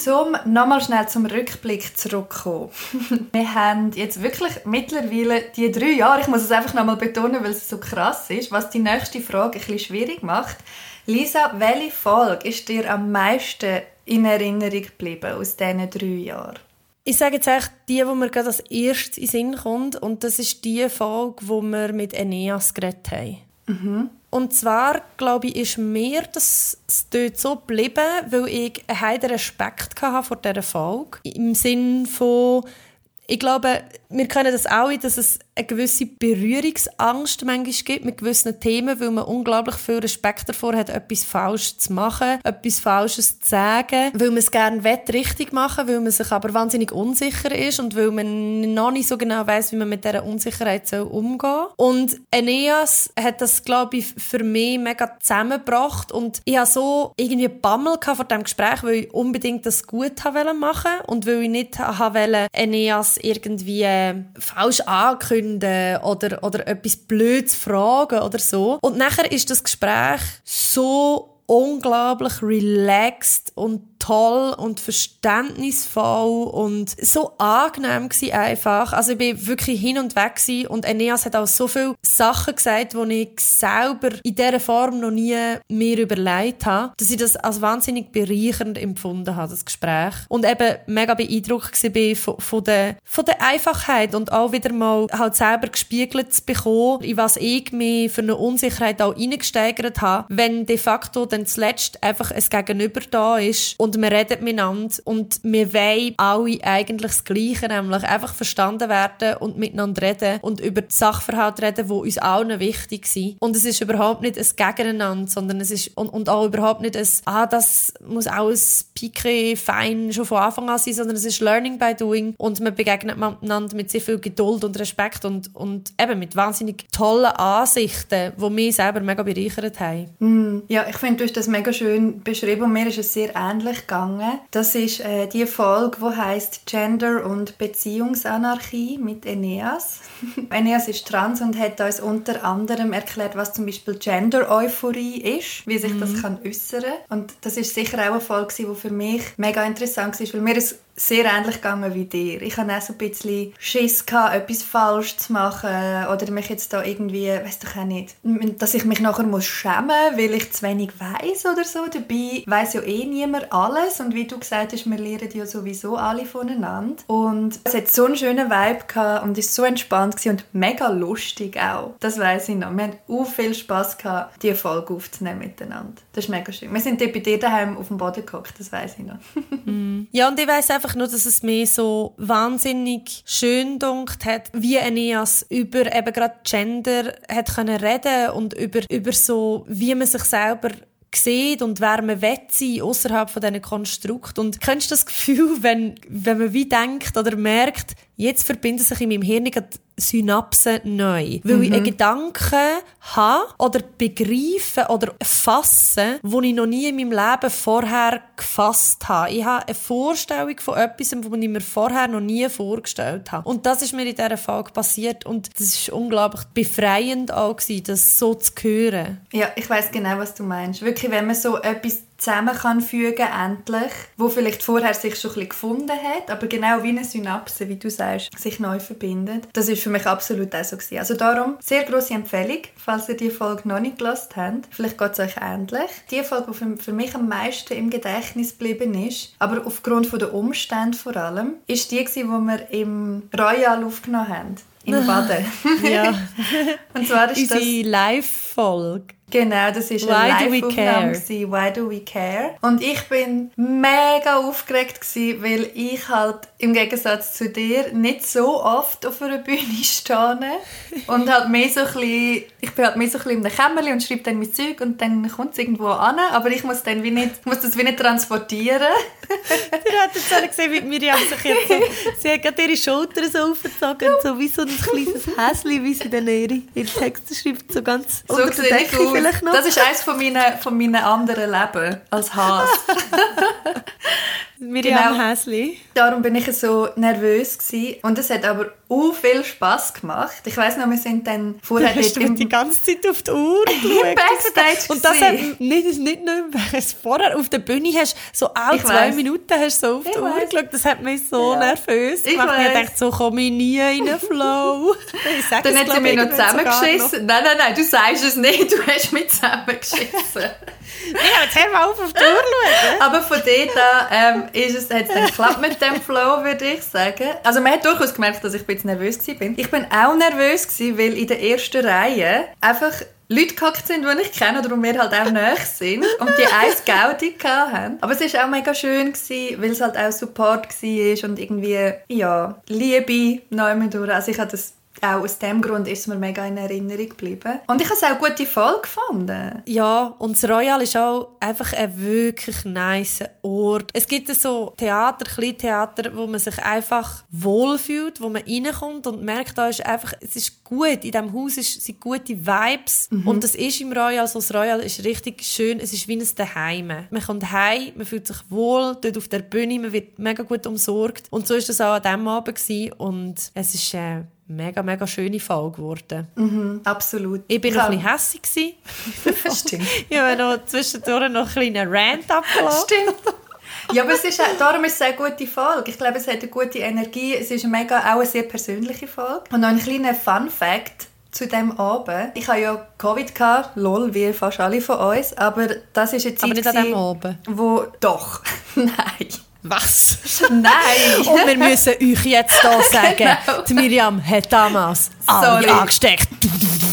Zum nochmal schnell zum Rückblick zurückkommen. wir haben jetzt wirklich mittlerweile die drei Jahre, ich muss es einfach nochmal betonen, weil es so krass ist, was die nächste Frage ein bisschen schwierig macht. Lisa, welche Folge ist dir am meisten in Erinnerung geblieben aus diesen drei Jahren? Ich sage jetzt echt die, wo mir gerade als erstes in den Sinn kommt. Und das ist die Folge, wo wir mit Eneas geredet haben. Mhm. Und zwar, glaube ich, ist mir das dort so geblieben, weil ich einen Respekt hatte vor dieser Folge. Im Sinn von, ich glaube, wir kennen das auch, dass es eine gewisse Berührungsangst manchmal gibt mit gewissen Themen, weil man unglaublich viel Respekt davor hat, etwas falsch zu machen, etwas Falsches zu sagen, weil man es gerne richtig machen will, weil man sich aber wahnsinnig unsicher ist und weil man noch nicht so genau weiß, wie man mit dieser Unsicherheit umgehen soll. Und Eneas hat das, glaube ich, für mich mega zusammengebracht und ich hatte so irgendwie Bammel vor diesem Gespräch, weil ich unbedingt das gut machen wollte und weil ich nicht wollte, Eneas irgendwie äh, falsch ankündigen oder, oder etwas Blödes fragen oder so. Und nachher ist das Gespräch so unglaublich relaxed und toll und verständnisvoll und so angenehm gewesen einfach. Also ich bin wirklich hin und weg gewesen und Eneas hat auch so viele Sachen gesagt, die ich selber in dieser Form noch nie mehr überlegt habe, dass ich das als wahnsinnig bereichernd empfunden habe, das Gespräch. Und eben mega beeindruckt war von, von, der, von der Einfachheit und auch wieder mal halt selber gespiegelt zu bekommen, in was ich mich für eine Unsicherheit auch reingesteigert habe, wenn de facto dann zuletzt einfach ein Gegenüber da ist und wir reden miteinander und wir wollen alle eigentlich das Gleiche, nämlich einfach verstanden werden und miteinander reden und über die Sachverhalte reden, die uns allen wichtig sind. Und es ist überhaupt nicht ein Gegeneinander, sondern es ist, und, und auch überhaupt nicht ein, ah, das muss alles piqué, fein schon von Anfang an sein, sondern es ist Learning by Doing und man begegnet miteinander mit sehr viel Geduld und Respekt und, und eben mit wahnsinnig tollen Ansichten, die mich selber mega bereichert haben. Mm, ja, ich finde, hast das mega schön beschrieben und mir ist es sehr ähnlich gegangen. Das ist äh, die Folge, die heißt Gender und Beziehungsanarchie mit Eneas. Eneas ist trans und hat uns unter anderem erklärt, was zum Beispiel Gender-Euphorie ist, wie sich mhm. das kann äußern. Und das ist sicher auch eine Folge, die für mich mega interessant war, weil mir es sehr ähnlich gegangen wie dir. Ich hatte auch so ein bisschen Schiss, gehabt, etwas falsch zu machen oder mich jetzt da irgendwie, weiß doch auch nicht, dass ich mich nachher muss schämen muss, weil ich zu wenig weiß oder so. Dabei weiß ja eh niemand alles und wie du gesagt hast, wir lernen ja sowieso alle voneinander. Und es hat so einen schönen Vibe gehabt und ist so entspannt und mega lustig auch. Das weiß ich noch. Wir haben auch viel Spass gehabt, diese Folge aufzunehmen miteinander. Das ist mega schön. Wir sind dort bei dir daheim auf dem Boden gehockt, das weiß ich noch. mm. Ja, und ich weiß einfach nur, dass es mir so wahnsinnig schön dunkt hat, wie Eneas über eben gerade Gender hat können reden und über, über so, wie man sich selber sieht und wer man will sein außerhalb von diesen Konstrukt. Und kennst du das Gefühl, wenn, wenn man wie denkt oder merkt, jetzt verbinden sich in meinem Hirn Synapsen neu. Weil mhm. ich einen Gedanken habe oder begreife oder fasse, wo ich noch nie in meinem Leben vorher gefasst habe. Ich habe eine Vorstellung von etwas, was ich mir vorher noch nie vorgestellt habe. Und das ist mir in dieser Folge passiert und das ist unglaublich befreiend auch gewesen, das so zu hören. Ja, ich weiß genau, was du meinst. Wirklich, wenn man so etwas zusammen kann fügen endlich, wo vielleicht vorher sich schon ein bisschen gefunden hat, aber genau wie eine Synapse, wie du sagst, sich neu verbindet. Das ist für mich absolut auch so gewesen. Also darum, sehr große Empfehlung, falls ihr die Folge noch nicht gelost habt. Vielleicht geht es euch ähnlich. Die Folge, die für mich am meisten im Gedächtnis geblieben ist, aber aufgrund der Umstände vor allem, ist die, die wir im Royal aufgenommen haben. In Baden. ja. Und zwar ist Unsere das... Live-Folge. Genau, das ist eine Live-Aufnahme. Why do we care? Und ich bin mega aufgeregt gewesen, weil ich halt im Gegensatz zu dir nicht so oft auf einer Bühne stehe und halt mehr so ein bisschen, ich bin halt mehr so ein bisschen in der Kämmerli und schreibe dann mein Zeug und dann kommt es irgendwo an, aber ich muss dann wie nicht, muss das wie nicht transportieren. Ihr jetzt alle gesehen, wie Miriam sich jetzt so, sie hat gerade ihre Schultern so aufgezogen, so wie so ein kleines Häschen, wie sie dann ihre, ihre Texte schreibt, so ganz so unter der Decke vielleicht noch. Das ist eines von meinen, von meinen anderen Leben als Has. Miriam genau. Häsli. Darum bin ich so nervös gewesen. und es hat aber auch viel Spass gemacht. Ich weiß noch, wir sind dann vorher du hast du die ganze Zeit auf die Uhr Backstage Und das hat nicht, nicht nur vorher auf der Bühne hast so alle ich zwei weiss. Minuten hast so auf die ich Uhr weiss. geschaut. Das hat mich so ja. nervös gemacht. Ich, ich dachte, so komme ich nie in den Flow. dann hat sie mich noch zusammengeschissen. Nein, nein, nein, du sagst es nicht. Du hast mich zusammengeschissen. ja, jetzt hör mal auf, auf die Uhr schauen. Aber von dort an ähm, ist es, hat es dann geklappt mit dem Flow, würde ich sagen. Also man hat durchaus gemerkt, dass ich ein bisschen nervös war. Ich bin auch nervös, weil in der ersten Reihe einfach Leute gehockt sind, die ich kenne oder die mir halt auch nahe sind und die eins Gaudi haben. Aber es war auch mega schön, gewesen, weil es halt auch Support war und irgendwie, ja, Liebe neu durch. Also ich habe das auch aus dem Grund ist mir mega in Erinnerung geblieben. Und ich habe es auch gute Folge gefunden. Ja, und das Royal ist auch einfach ein wirklich nice Ort. Es gibt so Theater, Kleintheater, wo man sich einfach wohlfühlt, wo man reinkommt und merkt, da ist einfach, es ist gut, in diesem Haus ist, sind gute Vibes mhm. und das ist im Royal, so das Royal ist richtig schön, es ist wie ein Daheim. Man kommt heim, man fühlt sich wohl, dort auf der Bühne, man wird mega gut umsorgt und so ist das auch an diesem Abend gewesen. und es ist äh, mega, mega schöne Folge geworden. Mhm, absolut. Ich war noch ein bisschen hässlich. Stimmt. ich habe noch zwischendurch noch einen kleinen Rant abgelassen. Stimmt. Ja, aber es ist, darum ist es eine gute Folge. Ich glaube, es hat eine gute Energie. Es ist eine mega, auch eine sehr persönliche Folge. Und noch ein kleiner Fun-Fact zu dem Abend. Ich hatte ja Covid, gehabt, lol, wie fast alle von uns. Aber das ist jetzt Aber nicht an dem Abend? Wo, doch, nein. Was? Nein! Und wir müssen euch jetzt hier sagen, genau. die Miriam hat damals alle angesteckt.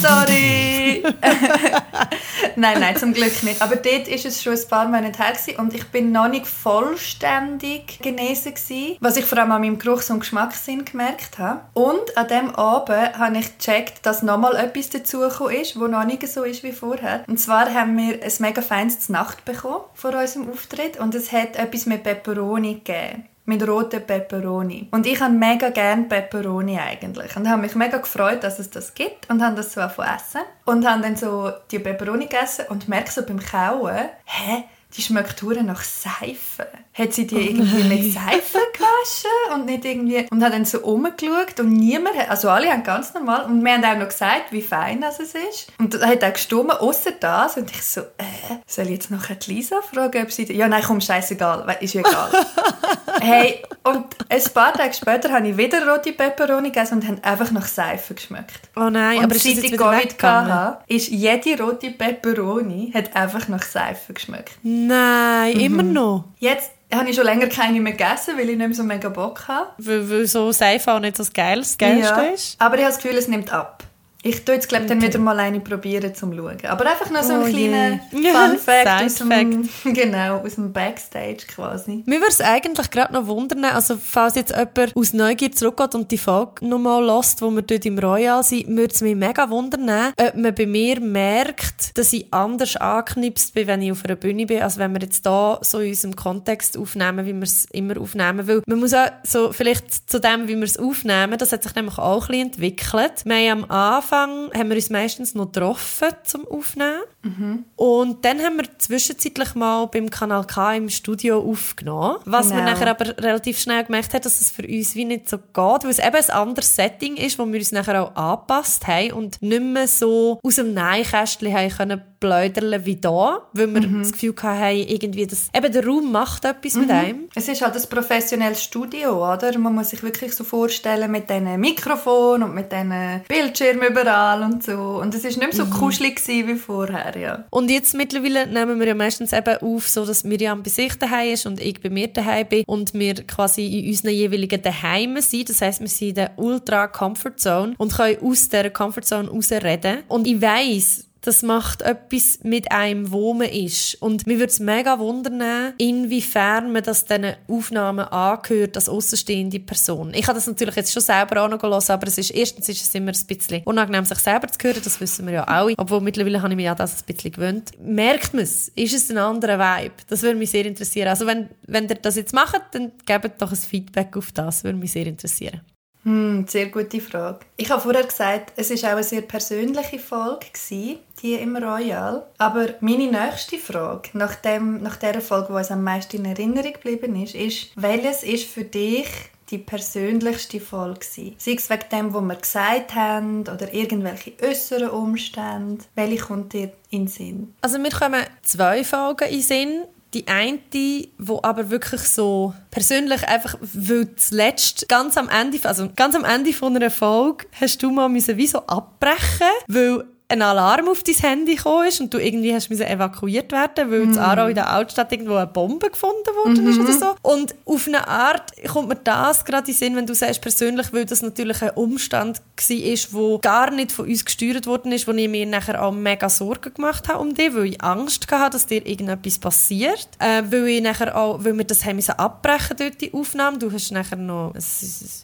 Sorry! nein, nein, zum Glück nicht. Aber dort war es schon ein paar Monate her und ich bin noch nicht vollständig genesen gewesen, was ich vor allem an meinem Geruchs- und Geschmackssinn gemerkt habe. Und an diesem Abend habe ich gecheckt, dass nochmal etwas dazugekommen ist, was noch nicht so ist wie vorher. Und zwar haben wir ein mega feines Nacht bekommen vor unserem Auftritt und es hat etwas mit Peperoni gegeben mit roten Peperoni. Und ich habe mega gerne Peperoni eigentlich. Und habe mich mega gefreut, dass es das gibt und habe das so essen. Und habe dann so die Peperoni gegessen und merke so beim Kauen, hä, die schmeckt nach Seife hat sie die oh irgendwie mit Seife gewaschen und nicht irgendwie und hat dann so umgeschaut und niemand, also alle haben ganz normal und wir haben auch noch gesagt, wie fein das es ist und da hat auch gestummen, außer das und ich so, äh, soll ich jetzt noch Lisa fragen, ob sie, ja nein, komm, scheißegal, ist ja egal. hey, und ein paar Tage später habe ich wieder rote Peperoni gegessen und haben einfach nach Seife geschmeckt. Oh nein, und aber seit ich Covid hatte, ist jede rote Peperoni hat einfach nach Seife geschmeckt. Nein, mhm. immer noch? Jetzt habe ich schon länger keine mehr gegessen, weil ich nicht mehr so mega Bock habe. Weil, weil so Seife auch nicht so das Geilste, ja, ist? aber ich habe das Gefühl, es nimmt ab. Ich tue jetzt, glaube dann wieder mal eine probieren zum Schauen. Aber einfach noch so einen oh kleinen Fun Fact aus dem, genau, aus dem Backstage quasi. Mir würde es eigentlich gerade noch wundern, also falls jetzt jemand aus Neugier zurückgeht und die Folge nochmal lässt, wo wir dort im Royal sind, würde es mich mega wundern, ob man bei mir merkt, dass ich anders angeknipst bin, wenn ich auf einer Bühne bin, als wenn wir jetzt da so in unserem Kontext aufnehmen, wie wir es immer aufnehmen. Weil man muss auch so, vielleicht zu dem, wie wir es aufnehmen, das hat sich nämlich auch ein bisschen entwickelt. Wir haben am Anfang Anfang haben wir uns meistens noch getroffen zum Aufnehmen. Mhm. Und dann haben wir zwischenzeitlich mal beim Kanal K im Studio aufgenommen. Was genau. wir nachher aber relativ schnell gemerkt haben, dass es für uns wie nicht so geht, weil es eben ein anderes Setting ist, wo wir uns nachher auch angepasst haben und nicht mehr so aus dem Neinkästchen haben können bläudern wie da, weil wir mhm. das Gefühl hatten, irgendwie das, eben der Raum macht etwas mhm. mit einem. Es ist halt ein professionelles Studio, oder? Man muss sich wirklich so vorstellen mit diesen Mikrofon und mit diesen Bildschirmen überall und so. Und es ist nicht mehr so mhm. kuschelig wie vorher, ja. Und jetzt mittlerweile nehmen wir ja meistens eben auf, so dass Miriam bei sich daheim ist und ich bei mir daheim bin und wir quasi in unseren jeweiligen Daheimen sind. Das heisst, wir sind in der Ultra Comfort Zone und können aus dieser Comfort Zone rausreden. Und ich weiss, das macht etwas mit einem, wo man ist. Und mir würde es mega wundern, inwiefern man das diesen Aufnahmen angehört als außenstehende Person. Ich habe das natürlich jetzt schon selber auch noch gelassen, aber es ist, erstens ist es immer ein bisschen unangenehm, sich selber zu hören, das wissen wir ja alle. Obwohl mittlerweile habe ich mich ja das ein bisschen gewöhnt. Merkt man es? Ist es ein anderer Vibe? Das würde mich sehr interessieren. Also wenn, wenn ihr das jetzt macht, dann gebt doch ein Feedback auf das würde mich sehr interessieren. Hm, sehr gute Frage. Ich habe vorher gesagt, es ist auch eine sehr persönliche Folge gewesen, die im Royal. Aber meine nächste Frage nach, dem, nach der Folge, die uns am meisten in Erinnerung geblieben ist, ist, welches ist für dich die persönlichste Folge gewesen? Sei es wegen dem, was wir gesagt haben oder irgendwelche äußeren Umstände. Welche kommt dir in den Sinn? Also mir kommen zwei Folgen in den Sinn. Die eine, die aber wirklich so persönlich einfach, weil zuletzt ganz am Ende, also ganz am Ende von einer Folge hast du mal müssen wie so abbrechen, weil ein Alarm auf dein Handy gekommen ist und du irgendwie hast müssen evakuiert werden, weil mm. in Aarau in der Altstadt irgendwo eine Bombe gefunden worden mm -hmm. ist oder mhm. so. Und auf eine Art kommt mir das gerade in Sinn, wenn du sagst persönlich, weil das natürlich ein Umstand war, der gar nicht von uns gesteuert worden ist, wo ich mir nachher auch mega Sorgen gemacht habe um dich, weil ich Angst hatte, dass dir irgendetwas passiert. Äh, weil ich nachher auch, weil wir das haben müssen abbrechen dort, die Aufnahme. Du hast nachher noch,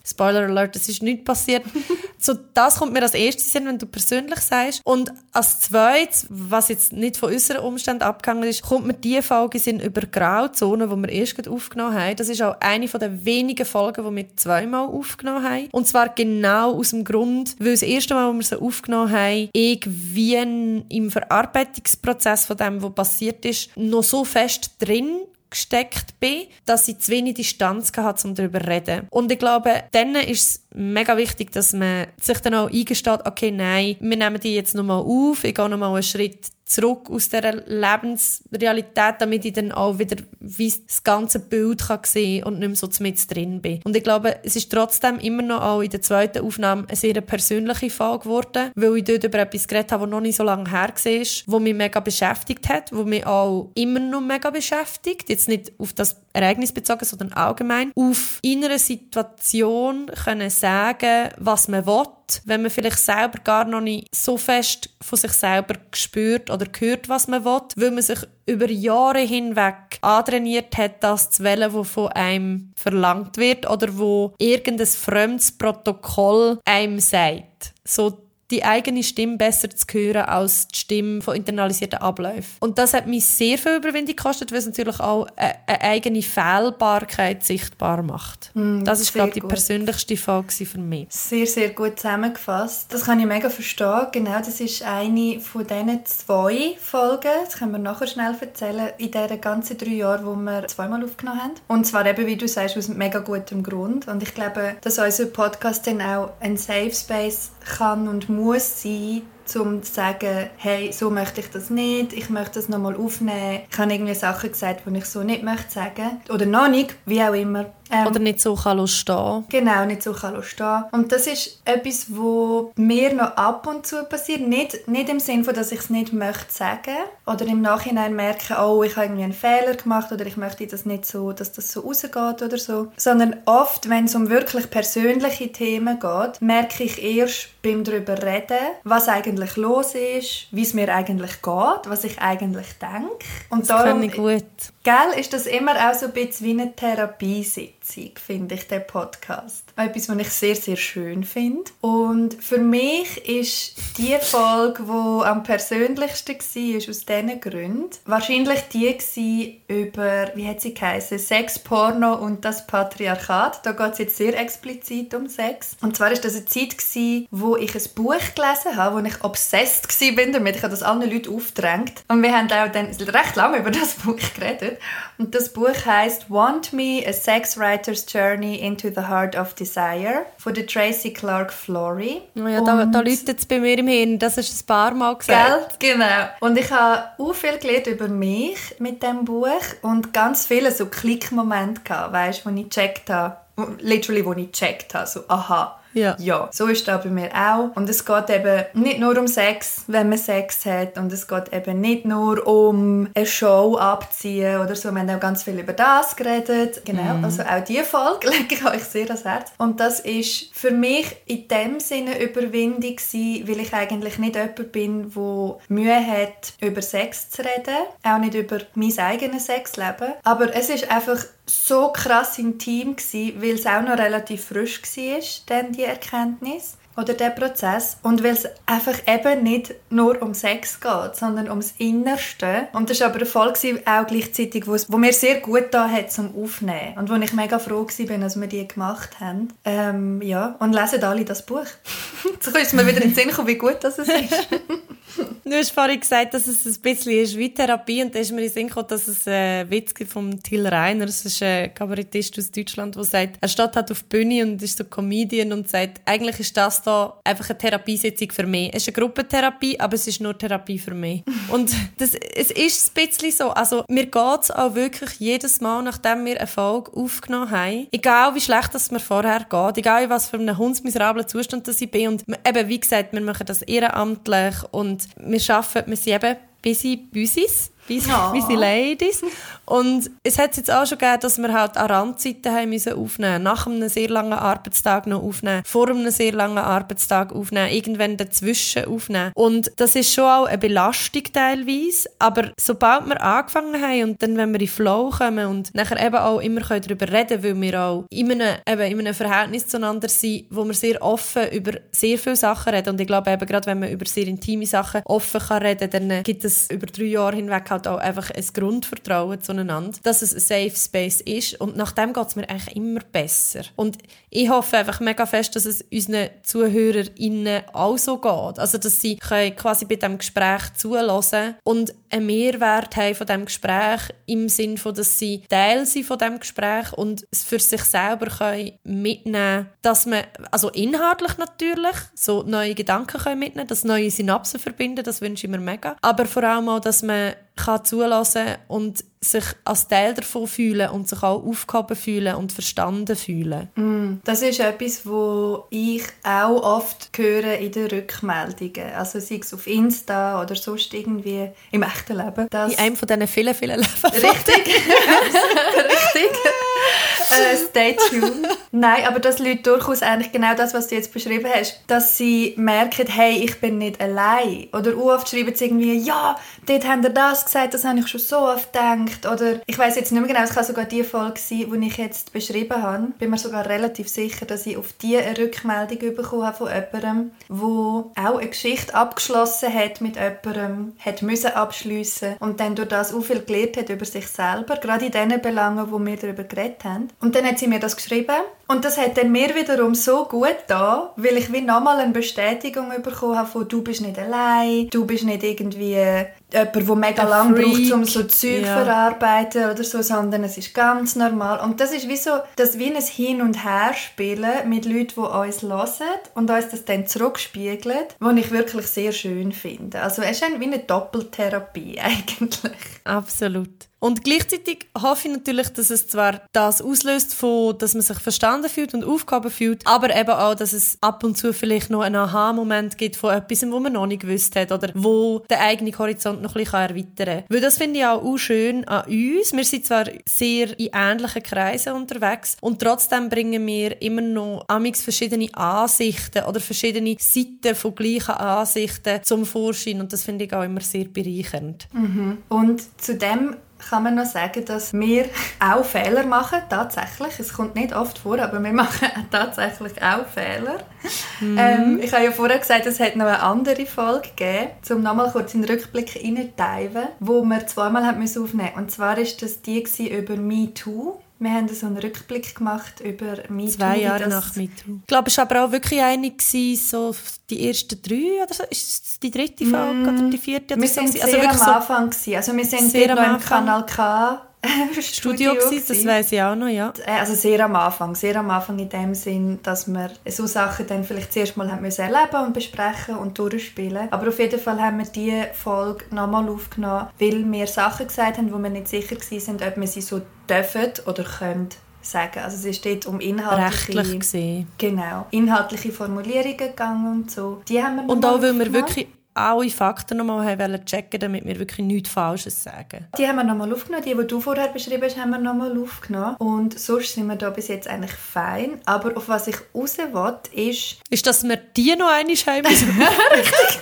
Spoiler Alert, es ist nichts passiert. so, das kommt mir als erstes in, wenn du persönlich sagst. Und als zweites, was jetzt nicht von unseren Umständen abgegangen ist, kommt mir die Folge in über Grauzonen, die wir erst aufgenommen haben. Das ist auch eine der wenigen Folgen, die wir zweimal aufgenommen haben. Und zwar genau aus dem Grund, weil das erste Mal, als wir sie aufgenommen haben, irgendwie im Verarbeitungsprozess von dem, was passiert ist, noch so fest drin gesteckt bin, dass ich zu wenig Distanz hatte, um darüber zu reden. Und ich glaube, dann ist es mega wichtig, dass man sich dann auch eingesteht, okay, nein, wir nehmen die jetzt nochmal auf, ich gehe nochmal einen Schritt zurück aus dieser Lebensrealität, damit ich dann auch wieder wie das ganze Bild kann sehen und nicht mehr so mit drin bin. Und ich glaube, es ist trotzdem immer noch auch in der zweiten Aufnahme eine sehr persönliche Folge geworden, weil ich dort über etwas geredet habe, das noch nicht so lange her war, wo mich mega beschäftigt hat, wo mich auch immer noch mega beschäftigt. Jetzt nicht auf das Ereignis bezogen, sondern allgemein. Auf in einer Situation können sagen, was man will, wenn man vielleicht selber gar noch nicht so fest von sich selber gespürt oder gehört, was man will, weil man sich über Jahre hinweg antrainiert hat, das zu wählen, was von einem verlangt wird oder wo irgendein fremdes Protokoll einem sagt. So die eigene Stimme besser zu hören als die Stimme von internalisierten Abläufen. Und das hat mich sehr viel Überwindung gekostet, weil es natürlich auch eine eigene Fehlbarkeit sichtbar macht. Mm, das ist, glaube ich, die gut. persönlichste Frage für mich. Sehr, sehr gut zusammengefasst. Das kann ich mega verstehen. Genau, das ist eine von diesen zwei Folgen, das können wir nachher schnell erzählen, in diesen ganzen drei Jahren, wo wir zweimal aufgenommen haben. Und zwar eben, wie du sagst, aus mega gutem Grund. Und ich glaube, dass unser Podcast dann auch ein Safe Space kann und muss sein, um zu sagen, hey, so möchte ich das nicht, ich möchte das nochmal aufnehmen. Ich habe irgendwie Sachen gesagt, die ich so nicht möchte sagen. Oder noch nicht, wie auch immer. Ähm, Oder nicht so kann stehen. Genau, nicht so kann stehen. Und das ist etwas, was mir noch ab und zu passiert. Nicht, nicht im Sinne dass ich es nicht möchte sagen oder im Nachhinein merke, oh, ich habe irgendwie einen Fehler gemacht oder ich möchte das nicht so, dass das so rausgeht oder so. Sondern oft, wenn es um wirklich persönliche Themen geht, merke ich erst beim darüber reden, was eigentlich los ist, wie es mir eigentlich geht, was ich eigentlich denke. Und das darum, ich gut. Gell, ist das immer auch so ein bisschen wie eine Therapiesitzung, finde ich, der Podcast. Etwas, was ich sehr, sehr schön finde. Und für mich ist die Folge, die am persönlichsten war, aus diesen Gründen, wahrscheinlich die über, wie hat sie geheißen, Sex, Porno und das Patriarchat. Da geht es jetzt sehr explizit um Sex. Und zwar ist das eine Zeit, wo ich ein Buch gelesen habe, wo ich obsessed war damit. Ich habe das allen Leuten aufgedrängt. Und wir haben auch dann recht lange über das Buch geredet. Und das Buch heißt Want Me: A Sex Writer's Journey into the Heart of Desire von der Tracy Clark Flory. Oh ja, da, da läutet es bei mir im Hirn. Das ist ein paar Mal gesagt. Gell? Genau. Und ich habe auch viel gelernt über mich mit dem Buch und ganz viele so Klickmomente gehabt, weißt, wo ich gecheckt habe, literally, wo ich gecheckt habe, so aha ja. ja, so ist das bei mir auch. Und es geht eben nicht nur um Sex, wenn man Sex hat. Und es geht eben nicht nur um eine Show abziehen oder so. Wir haben auch ganz viel über das geredet. Genau, mhm. also auch diese Folge lege ich euch sehr ans Herz. Und das ist für mich in dem Sinne Überwindung gewesen, weil ich eigentlich nicht jemand bin, der Mühe hat, über Sex zu reden. Auch nicht über mein eigenes Sexleben. Aber es ist einfach so krass intim gewesen, weil es auch noch relativ frisch war, dann die Erkenntnis oder der Prozess und weil es einfach eben nicht nur um Sex geht, sondern ums Innerste. Und das war aber eine Folge auch gleichzeitig, wo, wo mir sehr gut da hat zum Aufnehmen und wo ich mega froh war, dass wir die gemacht haben. Ähm, ja, und lesen alle das Buch. Jetzt ist mir wieder in den Sinn kommen, wie gut das ist. du hast vorhin gesagt, dass es ein bisschen ist wie Therapie und da ist mir in Sinn gekommen, dass es einen Witz gibt von Till Reiner, das ist ein Kabarettist aus Deutschland, der sagt, er steht halt auf der Bühne und ist so Comedian und sagt, eigentlich ist das da einfach eine Therapiesitzung für mich. Es ist eine Gruppentherapie, aber es ist nur Therapie für mich. und das, es ist ein bisschen so, also mir geht es auch wirklich jedes Mal, nachdem wir eine Folge aufgenommen haben, egal wie schlecht es mir vorher geht, egal was für einen hundsmiserablen Zustand das ich bin und eben, wie gesagt, wir machen das ehrenamtlich und wir arbeiten, wir sind eben busy Büsis busy, busy Ladies. Und es hat jetzt auch schon gegeben, dass wir halt an Randzeiten haben müssen aufnehmen Nach einem sehr langen Arbeitstag noch aufnehmen. Vor einem sehr langen Arbeitstag aufnehmen. Irgendwann dazwischen aufnehmen. Und das ist schon auch eine Belastung teilweise. Aber sobald wir angefangen haben und dann, wenn wir in Flow kommen und nachher eben auch immer darüber reden können, weil wir auch in einem, eben in einem Verhältnis zueinander sind, wo wir sehr offen über sehr viele Sachen reden. Und ich glaube eben, gerade wenn man über sehr intime Sachen offen kann reden, dann gibt es über drei Jahre hinweg halt auch einfach ein Grundvertrauen zueinander, dass es ein Safe Space ist und nach dem geht es mir eigentlich immer besser. Und ich hoffe einfach mega fest, dass es unseren ZuhörerInnen auch so geht. Also, dass sie quasi bei diesem Gespräch zulassen und einen Mehrwert haben von diesem Gespräch im Sinne von, dass sie Teil sind von diesem Gespräch und es für sich selber können mitnehmen dass man, also inhaltlich natürlich, so neue Gedanken können mitnehmen dass neue Synapsen verbinden, das wünsche ich mir mega. Aber vor allem auch, dass man kann zulassen und sich als Teil davon fühlen und sich auch aufgehoben fühlen und verstanden fühlen. Mm, das ist etwas, wo ich auch oft höre in den Rückmeldungen. Also sei es auf Insta oder sonst irgendwie im echten Leben. in einem von diesen vielen, vielen Leben. Richtig. Richtig. äh, stay tuned. Nein, aber dass Leute durchaus eigentlich genau das, was du jetzt beschrieben hast, dass sie merken, hey, ich bin nicht allein. Oder oft schreiben sie irgendwie, ja, dort haben sie das gesagt, das habe ich schon so oft gedacht. Oder ich weiß jetzt nicht mehr genau, es kann sogar die Folge sein, die ich jetzt beschrieben habe. Bin mir sogar relativ sicher, dass ich auf die eine Rückmeldung bekommen habe von jemandem, wo auch eine Geschichte abgeschlossen hat mit jemandem, hat müssen abschliessen und dann durch das auch viel gelernt hat über sich selber, gerade in den Belangen, wo wir darüber geredet haben. Und dann hat sie mir das geschrieben und das hat dann mir wiederum so gut da, weil ich wie nochmal eine Bestätigung bekommen habe von du bist nicht allein, du bist nicht irgendwie jemand, der mega lang braucht, um so Zeug ja. verarbeiten oder so, sondern es ist ganz normal. Und das ist wie so, das wie ein Hin- und Herspielen mit Leuten, die uns hören und uns das dann zurückspiegeln, was ich wirklich sehr schön finde. Also es ist wie eine Doppeltherapie eigentlich. Absolut. Und gleichzeitig hoffe ich natürlich, dass es zwar das auslöst, von, dass man sich verstanden fühlt und Aufgaben fühlt, aber eben auch, dass es ab und zu vielleicht noch einen Aha-Moment gibt von etwas, wo man noch nicht gewusst hat oder wo der eigene Horizont noch ein bisschen erweitern kann. Weil das finde ich auch, schön an uns. Wir sind zwar sehr in ähnlichen Kreisen unterwegs und trotzdem bringen wir immer noch amix verschiedene Ansichten oder verschiedene Seiten von gleichen Ansichten zum Vorschein und das finde ich auch immer sehr bereichernd. Mhm. Und zu dem kann man noch sagen, dass wir auch Fehler machen, tatsächlich. Es kommt nicht oft vor, aber wir machen tatsächlich auch Fehler. Mhm. Ähm, ich habe ja vorher gesagt, es hat noch eine andere Folge gegeben, um nochmal kurz in den Rückblick reinzuteilen, wo wir zweimal aufnehmen mussten. Und zwar war das die über MeToo. Wir haben so einen Rückblick gemacht über MeToo. Zwei Jahre nach MeToo. Ich glaube, es war aber auch wirklich einig, so die ersten drei oder so. Ist es die dritte Folge mm. oder die vierte? wir waren also sehr am Anfang. Gewesen. Also wir sind sehr am Kanal K Studio, Studio gewesen, das weiß ich auch noch, ja. Äh, also sehr am Anfang, sehr am Anfang in dem Sinn, dass wir so Sachen dann vielleicht zuerst mal haben müssen erleben und besprechen und durchspielen. Aber auf jeden Fall haben wir diese Folge nochmal aufgenommen, weil wir Sachen gesagt haben, wo wir nicht sicher waren, ob wir sie so dürfen oder können sagen. Also es ist dort um inhaltliche... Rechtlich gesehen. Genau. Inhaltliche Formulierungen gegangen und so. Die haben wir Und auch, weil wir wirklich alle Fakten nochmal haben checken damit wir wirklich nichts Falsches sagen. Die haben wir nochmal aufgenommen. Die, die du vorher beschrieben hast, haben wir nochmal aufgenommen. Und sonst sind wir da bis jetzt eigentlich fein. Aber auf was ich raus will, ist... Ist, dass wir die noch einmal haben Richtig.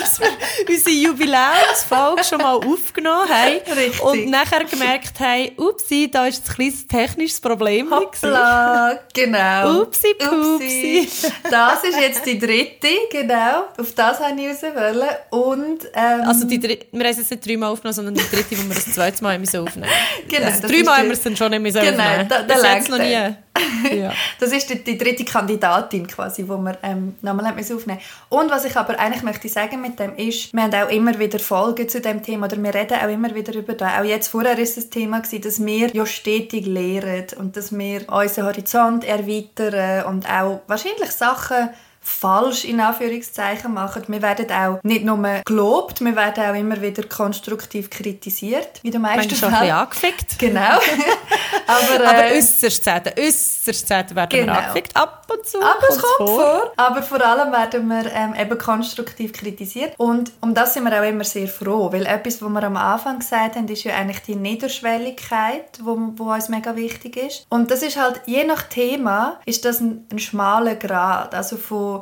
dass wir unsere Jubiläumsfolge schon mal aufgenommen haben. Richtig. Und nachher gemerkt haben, upsi, da ist ein kleines technisches Problem. Hoppla, genau. Upsi, pupsi. Das ist jetzt die dritte, genau. Auf das habe ich raus wollen. Und, ähm, also die, wir haben es jetzt nicht dreimal aufgenommen, sondern die dritte, wo wir das zweite Mal müssen aufnehmen Genau. Also dreimal haben wir es dann schon müssen genau, aufnehmen. Da, da das noch nie. Ja. Das ist die, die dritte Kandidatin quasi, die wir ähm, nochmal aufnehmen Und was ich aber eigentlich möchte sagen mit dem ist, wir haben auch immer wieder Folgen zu dem Thema oder wir reden auch immer wieder über das. Auch jetzt vorher ist das Thema gewesen, dass wir ja stetig lehren und dass wir unseren Horizont erweitern und auch wahrscheinlich Sachen falsch in Anführungszeichen machen. Wir werden auch nicht nur gelobt, wir werden auch immer wieder konstruktiv kritisiert. Wie du meisten schon ein bisschen angefickt. Genau. aber, äh, aber äußerst selten, äußerst selten werden genau. wir angefickt. Ab und zu Aber es kommt vor. vor. Aber vor allem werden wir ähm, eben konstruktiv kritisiert. Und um das sind wir auch immer sehr froh, weil etwas, was wir am Anfang gesagt haben, ist ja eigentlich die Niederschwelligkeit, wo, wo uns mega wichtig ist. Und das ist halt, je nach Thema, ist das ein, ein schmaler Grad. Also von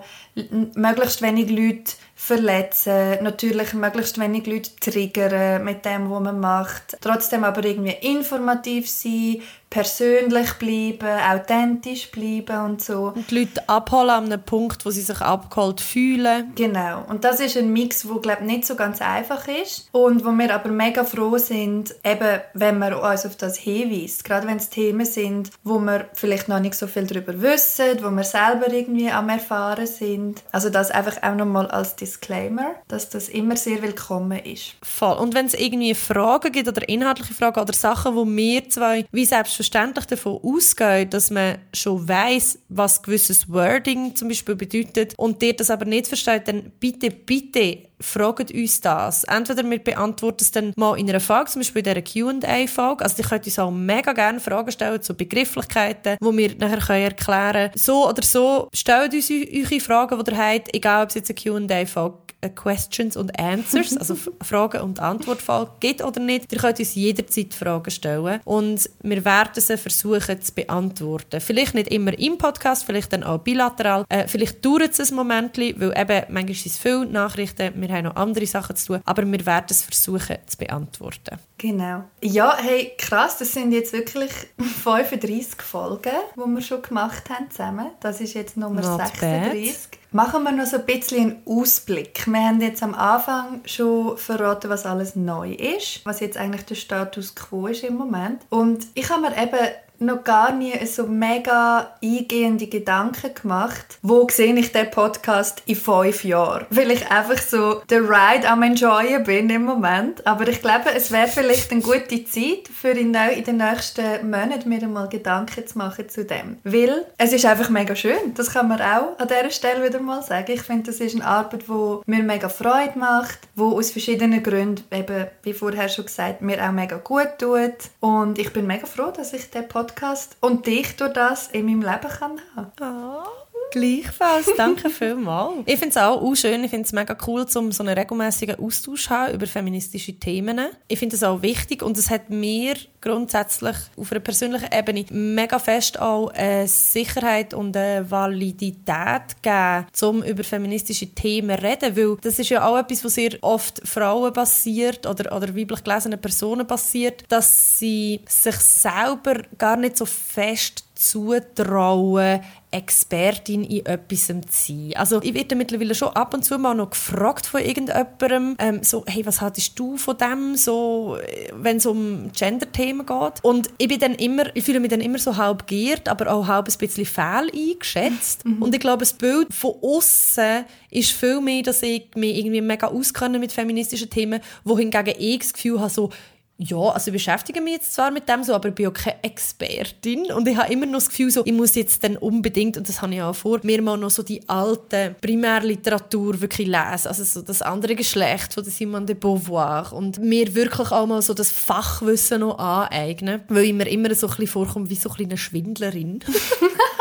möglichst wenig Leute verletzen, natürlich möglichst wenig Leute triggern mit dem, was man macht. Trotzdem aber irgendwie informativ sein, persönlich bleiben, authentisch bleiben und so. Und die Leute abholen an einem Punkt, wo sie sich abgeholt fühlen. Genau. Und das ist ein Mix, der glaube nicht so ganz einfach ist und wo wir aber mega froh sind, eben wenn man uns auf das hinweist. Gerade wenn es Themen sind, wo wir vielleicht noch nicht so viel darüber wissen, wo wir selber irgendwie am erfahren sind. Also das einfach auch nochmal als Disclaimer, dass das immer sehr willkommen ist. Voll. Und wenn es irgendwie Fragen gibt oder inhaltliche Fragen oder Sachen, wo wir zwei wie selbst selbstverständlich davon ausgehen, dass man schon weiß, was gewisses Wording zum Beispiel bedeutet und dir das aber nicht versteht, dann bitte, bitte fragt uns das. Entweder wir beantworten es dann mal in einer Folge, zum Beispiel in dieser Q&A-Folge. Also ihr könnt uns auch mega gerne Fragen stellen zu Begrifflichkeiten, die wir nachher erklären können. So oder so, stellt uns eure Fragen, die ihr habt, egal ob es jetzt eine Q&A-Folge äh, Questions und Answers, also Fragen- und Antwortfolge gibt oder nicht. Ihr könnt uns jederzeit Fragen stellen und wir werden sie versuchen zu beantworten. Vielleicht nicht immer im Podcast, vielleicht dann auch bilateral. Äh, vielleicht dauert es ein Moment, weil eben manchmal sind es viele Nachrichten, wir haben noch andere Sachen zu tun, aber wir werden es versuchen zu beantworten. Genau. Ja, hey, krass, das sind jetzt wirklich 35 Folgen, die wir schon gemacht haben zusammen. Das ist jetzt Nummer Not 36. Bad. Machen wir noch so ein bisschen einen Ausblick. Wir haben jetzt am Anfang schon verraten, was alles neu ist, was jetzt eigentlich der Status quo ist im Moment. Und ich habe mir eben noch gar nie so mega eingehende Gedanken gemacht, wo sehe ich den Podcast in fünf Jahren. Weil ich einfach so der Ride am Enjoyen bin im Moment. Aber ich glaube, es wäre vielleicht eine gute Zeit, für in den nächsten Monaten mir mal Gedanken zu machen zu dem. Weil es ist einfach mega schön. Das kann man auch an dieser Stelle wieder mal sagen. Ich finde, das ist eine Arbeit, die mir mega Freude macht, die aus verschiedenen Gründen, eben wie vorher schon gesagt, mir auch mega gut tut. Und ich bin mega froh, dass ich den Podcast Podcast und dich durch das in meinem Leben kann haben. Oh. Gleichfalls, danke vielmals. Ich finde es auch, schön, ich finde es mega cool, um so einen regelmäßigen Austausch zu haben über feministische Themen. Ich finde es auch wichtig und es hat mir grundsätzlich auf einer persönlichen Ebene mega fest auch eine Sicherheit und eine Validität gegeben, um über feministische Themen zu reden, weil das ist ja auch etwas, was sehr oft Frauen passiert oder, oder weiblich gelesenen Personen passiert, dass sie sich selber gar nicht so fest zutrauen, Expertin in etwas zu sein. Also ich werde mittlerweile schon ab und zu mal noch gefragt von irgendjemandem, ähm, so, hey, was haltest du von dem, so, wenn es um Gender-Themen geht. Und ich bin dann immer, ich fühle mich dann immer so halb geehrt, aber auch halb ein bisschen fehl eingeschätzt. Mhm. Und ich glaube, das Bild von außen ist viel mehr, dass ich mich irgendwie mega auskenne mit feministischen Themen, wohingegen ich das Gefühl habe, so, ja, also ich beschäftige mich jetzt zwar mit dem so, aber ich bin auch keine Expertin. Und ich habe immer noch das Gefühl so, ich muss jetzt dann unbedingt, und das habe ich auch vor, mir mal noch so die alte Primärliteratur wirklich lesen, also so das andere Geschlecht von Simone de Beauvoir. Und mir wirklich auch mal so das Fachwissen noch aneignen, weil ich mir immer so ein bisschen vorkomme wie so eine Schwindlerin.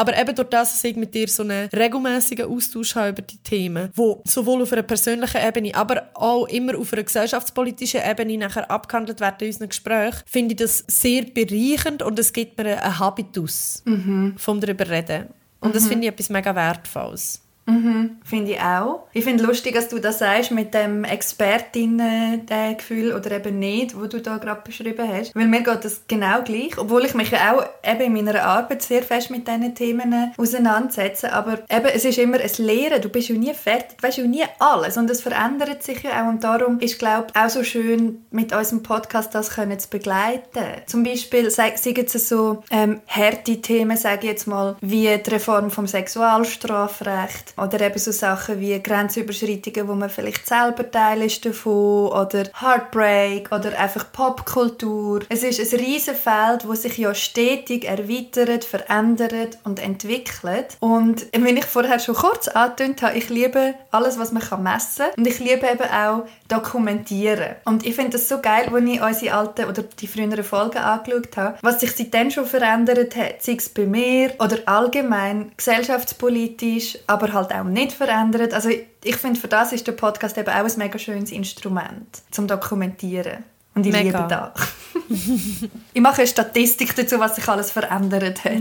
Aber eben durch das, dass ich mit dir so einen regelmäßigen Austausch habe über die Themen, wo sowohl auf einer persönlichen Ebene, aber auch immer auf einer gesellschaftspolitischen Ebene nachher abgehandelt werden in unseren Gesprächen, finde ich das sehr bereichernd und es gibt mir einen Habitus mhm. vom darüber reden. Und mhm. das finde ich etwas mega Wertvolles. Mhm, finde ich auch. Ich finde lustig, dass du das sagst mit dem Expertinnen-Gefühl oder eben nicht, wo du da gerade beschrieben hast. Weil mir geht das genau gleich, obwohl ich mich auch eben in meiner Arbeit sehr fest mit diesen Themen auseinandersetze. Aber eben, es ist immer ein Lehren. Du bist ja nie fertig, du weißt ja nie alles und es verändert sich ja auch. Und darum ist, glaube ich, auch so schön, mit unserem Podcast das können zu begleiten. Zum Beispiel sagen sie so ähm, harte Themen, sage ich jetzt mal, wie die Reform vom Sexualstrafrecht oder eben so Sachen wie Grenzüberschreitungen, wo man vielleicht selber Teil ist davon oder Heartbreak oder einfach Popkultur. Es ist ein riesen Feld, wo sich ja stetig erweitert, verändert und entwickelt. Und wie ich vorher schon kurz angetönt habe, ich liebe alles, was man messen kann und ich liebe eben auch dokumentieren. Und ich finde das so geil, als ich unsere alten oder die früheren Folgen angeschaut habe, was sich seitdem schon verändert hat, sei es bei mir oder allgemein gesellschaftspolitisch, aber halt auch nicht verändert. Also ich finde, für das ist der Podcast eben auch ein mega schönes Instrument zum Dokumentieren. Und ich mega. liebe das. ich mache eine Statistik dazu, was sich alles verändert hat.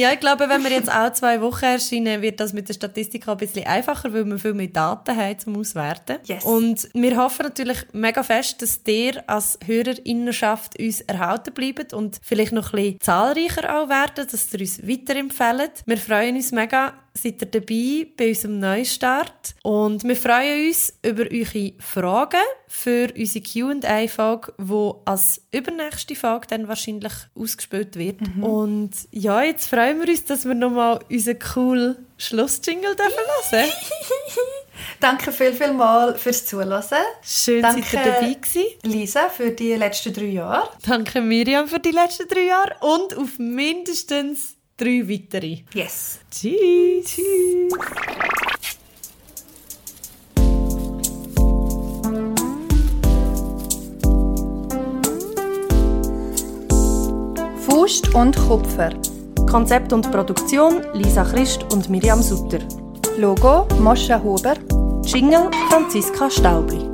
ja, ich glaube, wenn wir jetzt auch zwei Wochen erscheinen, wird das mit der Statistik auch ein bisschen einfacher, weil wir viel mehr Daten haben zum Auswerten. Yes. Und wir hoffen natürlich mega fest, dass ihr als Hörerinnenschaft uns erhalten bleibt und vielleicht noch ein bisschen zahlreicher auch werden, dass ihr uns weiterempfehlt. Wir freuen uns mega, seid ihr dabei bei unserem Neustart. Und wir freuen uns über eure Fragen für unsere Q&A-Folge, die als übernächste Folge dann wahrscheinlich ausgespielt wird. Mhm. Und ja, jetzt freuen wir uns, dass wir nochmal unseren coolen Schlussjingle hören dürfen. Danke viel, viel mal fürs Zuhören. Schön, dass ihr dabei gewesen. Lisa, für die letzten drei Jahre. Danke Miriam für die letzten drei Jahre und auf mindestens drei weitere. Yes. Tschüss. Tschüss. Faust und Kupfer. Konzept und Produktion Lisa Christ und Miriam Sutter. Logo Moscha Huber. Jingle Franziska Staubli.